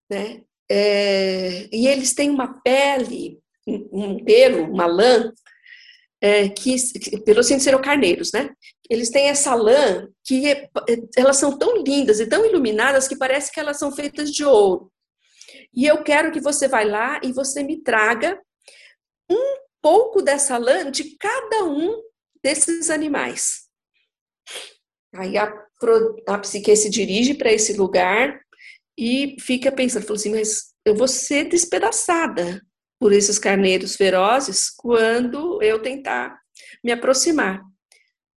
né? É, e eles têm uma pele, um pelo, uma lã, é, que, velocinos seriam carneiros, né? Eles têm essa lã que é, elas são tão lindas e tão iluminadas que parece que elas são feitas de ouro. E eu quero que você vá lá e você me traga um pouco dessa lã de cada um desses animais. Aí a, a psique se dirige para esse lugar e fica pensando, falou assim, mas eu vou ser despedaçada por esses carneiros ferozes quando eu tentar me aproximar.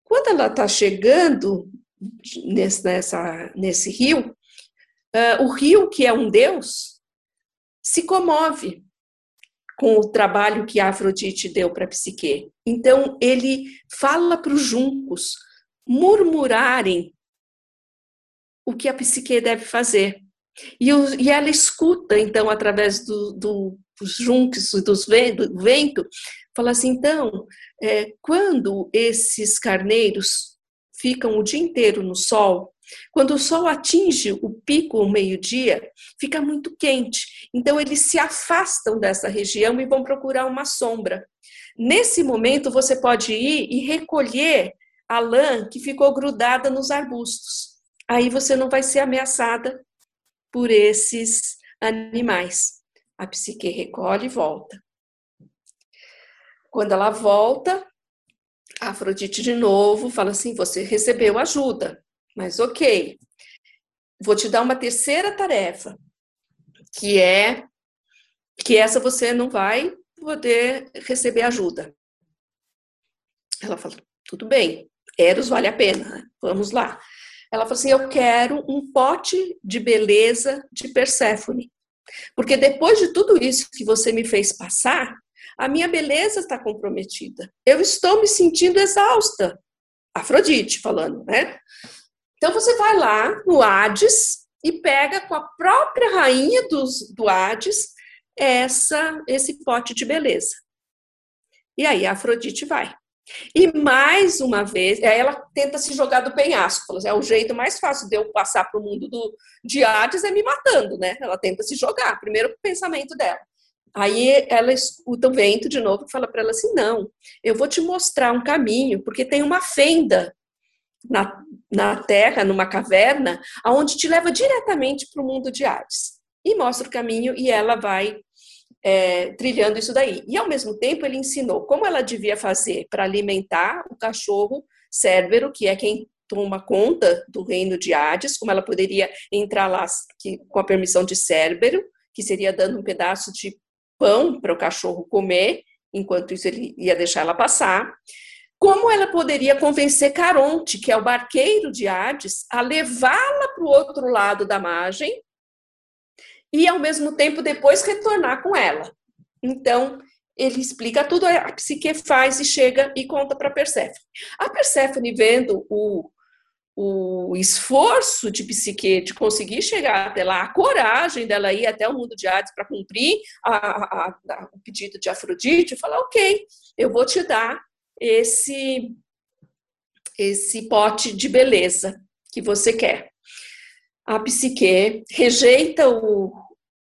Quando ela está chegando nesse, nessa, nesse rio, uh, o rio, que é um deus, se comove com o trabalho que Afrodite deu para Psique. Então, ele fala para os juncos murmurarem o que a Psique deve fazer. E, o, e ela escuta, então, através do, do, dos juncos e do vento, fala assim, então, é, quando esses carneiros ficam o dia inteiro no sol, quando o sol atinge o pico ao meio-dia, fica muito quente. Então, eles se afastam dessa região e vão procurar uma sombra. Nesse momento, você pode ir e recolher a lã que ficou grudada nos arbustos. Aí você não vai ser ameaçada por esses animais. A psique recolhe e volta. Quando ela volta, a Afrodite de novo fala assim: Você recebeu ajuda. Mas ok, vou te dar uma terceira tarefa, que é que essa você não vai poder receber ajuda. Ela fala, tudo bem, Eros vale a pena, vamos lá. Ela falou assim, eu quero um pote de beleza de Perséfone. Porque depois de tudo isso que você me fez passar, a minha beleza está comprometida. Eu estou me sentindo exausta. Afrodite falando, né? Então você vai lá no Hades e pega com a própria rainha dos, do Hades essa, esse pote de beleza. E aí a Afrodite vai. E mais uma vez, ela tenta se jogar do penhasco. Assim, é o jeito mais fácil de eu passar para o mundo do, de Hades é me matando, né? Ela tenta se jogar, primeiro pensamento dela. Aí ela escuta o vento de novo e fala para ela assim: não, eu vou te mostrar um caminho, porque tem uma fenda na, na terra, numa caverna, aonde te leva diretamente para o mundo de Hades. E mostra o caminho e ela vai é, trilhando isso daí. E ao mesmo tempo ele ensinou como ela devia fazer para alimentar o cachorro Cérbero, que é quem toma conta do reino de Hades, como ela poderia entrar lá que, com a permissão de Cérbero, que seria dando um pedaço de pão para o cachorro comer, enquanto isso ele ia deixar ela passar. Como ela poderia convencer Caronte, que é o barqueiro de Hades, a levá-la para o outro lado da margem e, ao mesmo tempo, depois retornar com ela? Então, ele explica tudo, a psique faz e chega e conta para Perséfone. A Perséfone, vendo o, o esforço de psique de conseguir chegar até lá, a coragem dela ir até o mundo de Hades para cumprir a, a, a, o pedido de Afrodite, fala: ok, eu vou te dar esse esse pote de beleza que você quer. A psique rejeita o,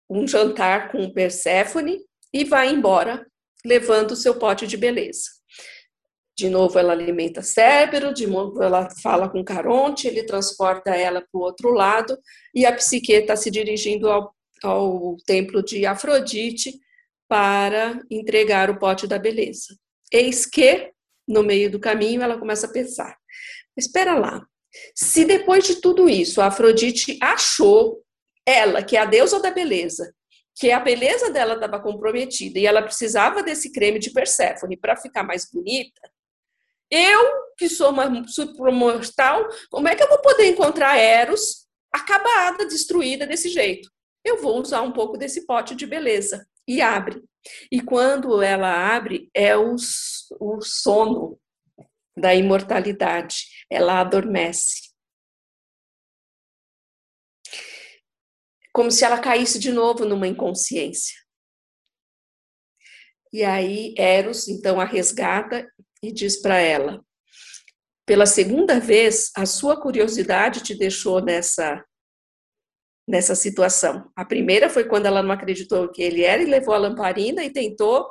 um jantar com Perséfone e vai embora, levando o seu pote de beleza. De novo, ela alimenta Cérbero, de novo, ela fala com Caronte, ele transporta ela para o outro lado, e a psique está se dirigindo ao, ao templo de Afrodite para entregar o pote da beleza. Eis que no meio do caminho, ela começa a pensar: espera lá, se depois de tudo isso a Afrodite achou ela, que é a deusa da beleza, que a beleza dela estava comprometida e ela precisava desse creme de Perséfone para ficar mais bonita, eu, que sou uma supromortal, como é que eu vou poder encontrar Eros acabada, destruída desse jeito? Eu vou usar um pouco desse pote de beleza. E abre. E quando ela abre, é o, o sono da imortalidade. Ela adormece. Como se ela caísse de novo numa inconsciência. E aí Eros então a resgata e diz para ela: pela segunda vez, a sua curiosidade te deixou nessa nessa situação. A primeira foi quando ela não acreditou que ele era e levou a lamparina e tentou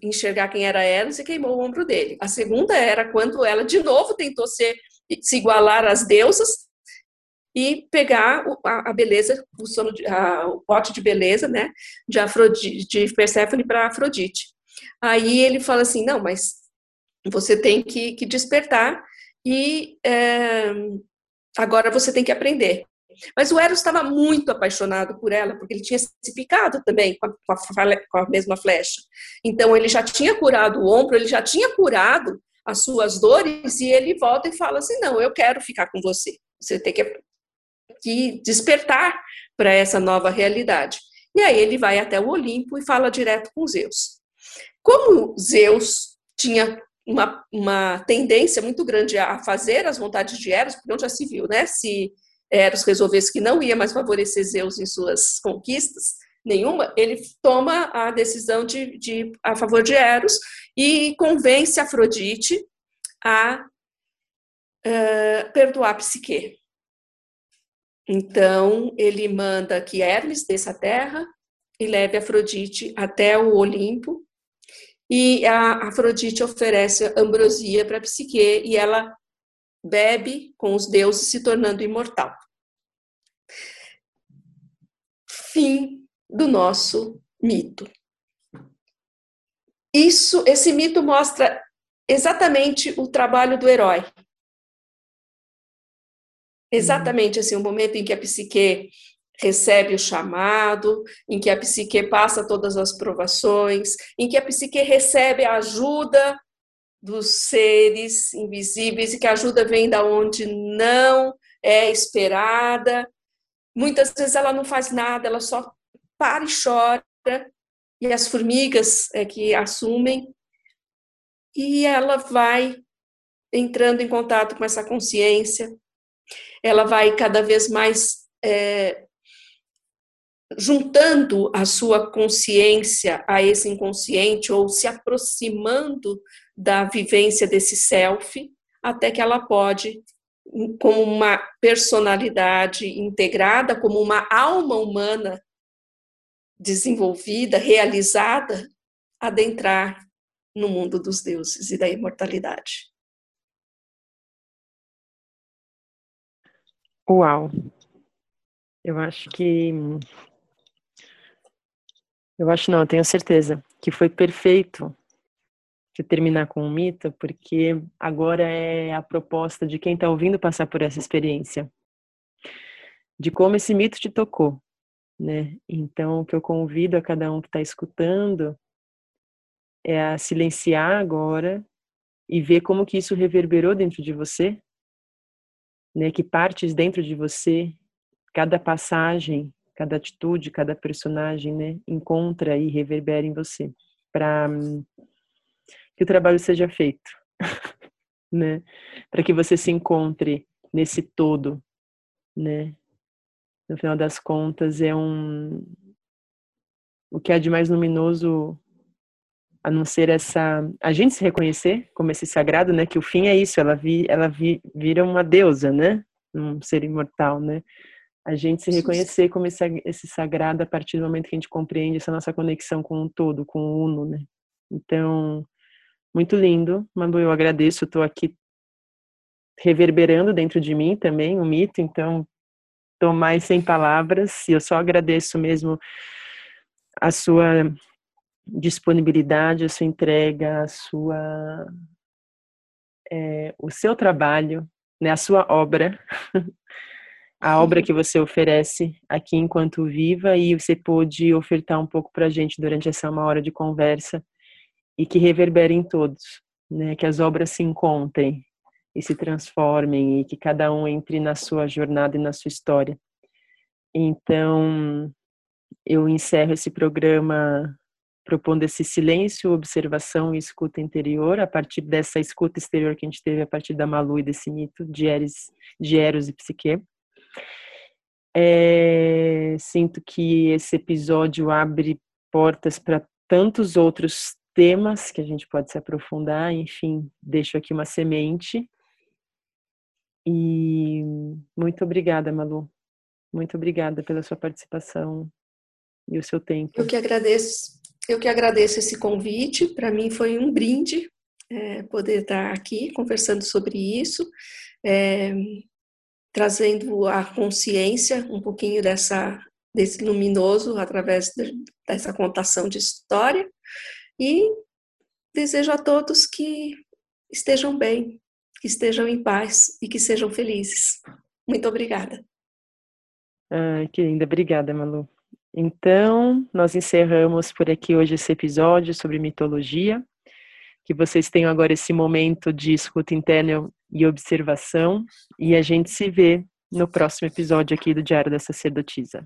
enxergar quem era Eros e queimou o ombro dele. A segunda era quando ela de novo tentou ser, se igualar às deusas e pegar a, a beleza, o, sono de, a, o pote de beleza, né, de, Afrodite, de Perséfone para Afrodite. Aí ele fala assim, não, mas você tem que, que despertar e é, agora você tem que aprender. Mas o Eros estava muito apaixonado por ela, porque ele tinha se picado também com a, com, a, mesma flecha. Então, ele já tinha curado o ombro, ele já tinha curado as suas dores, e ele volta e fala assim: Não, eu quero ficar com você. Você tem que, que despertar para essa nova realidade. E aí ele vai até o Olimpo e fala direto com Zeus. Como Zeus tinha uma, uma tendência muito grande a fazer as vontades de Eros, porque onde já se viu, né? Se Eros resolvesse que não ia mais favorecer Zeus em suas conquistas, nenhuma, ele toma a decisão de, de a favor de Eros e convence Afrodite a uh, perdoar Psique. Então, ele manda que Hermes desça a terra e leve Afrodite até o Olimpo, e a Afrodite oferece ambrosia para Psique e ela bebe com os deuses, se tornando imortal. Fim do nosso mito. Isso, esse mito mostra exatamente o trabalho do herói. Exatamente assim, o momento em que a psique recebe o chamado, em que a psique passa todas as provações, em que a psique recebe a ajuda dos seres invisíveis e que a ajuda vem da onde não é esperada. Muitas vezes ela não faz nada, ela só para e chora, e as formigas é que assumem, e ela vai entrando em contato com essa consciência, ela vai cada vez mais é, juntando a sua consciência a esse inconsciente ou se aproximando da vivência desse self, até que ela pode, como uma personalidade integrada, como uma alma humana desenvolvida, realizada, adentrar no mundo dos deuses e da imortalidade.
Uau! Eu acho que eu acho não, eu tenho certeza que foi perfeito de terminar com um mito, porque agora é a proposta de quem está ouvindo passar por essa experiência, de como esse mito te tocou, né? Então, o que eu convido a cada um que está escutando é a silenciar agora e ver como que isso reverberou dentro de você, né? Que partes dentro de você, cada passagem cada atitude, cada personagem, né, encontra e reverbera em você, para que o trabalho seja feito, [LAUGHS] né, para que você se encontre nesse todo, né. No final das contas, é um o que há de mais luminoso a não ser essa a gente se reconhecer como esse sagrado, né? Que o fim é isso, ela vi, ela vi, vira uma deusa, né? Um ser imortal, né? A gente se reconhecer como esse, esse sagrado a partir do momento que a gente compreende essa nossa conexão com o todo, com o uno, né? Então, muito lindo, Mabu, eu agradeço, estou aqui reverberando dentro de mim também o um mito, então estou mais sem palavras e eu só agradeço mesmo a sua disponibilidade, a sua entrega, a sua é, o seu trabalho, né, a sua obra [LAUGHS] a obra que você oferece aqui enquanto viva e você pôde ofertar um pouco para a gente durante essa uma hora de conversa e que reverbere em todos, né? Que as obras se encontrem e se transformem e que cada um entre na sua jornada e na sua história. Então, eu encerro esse programa propondo esse silêncio, observação e escuta interior a partir dessa escuta exterior que a gente teve a partir da Malu e desse mito de Eros, de Eros e Psique. É, sinto que esse episódio abre portas para tantos outros temas que a gente pode se aprofundar. Enfim, deixo aqui uma semente E muito obrigada, Malu. Muito obrigada pela sua participação e o seu tempo.
Eu que agradeço. Eu que agradeço esse convite. Para mim foi um brinde é, poder estar aqui conversando sobre isso, é, trazendo a consciência um pouquinho dessa desse luminoso através de, dessa contação de história e desejo a todos que estejam bem, que estejam em paz e que sejam felizes. Muito obrigada.
Ai, que linda. Obrigada, Malu. Então, nós encerramos por aqui hoje esse episódio sobre mitologia. Que vocês tenham agora esse momento de escuta interna e observação. E a gente se vê no próximo episódio aqui do Diário da Sacerdotisa.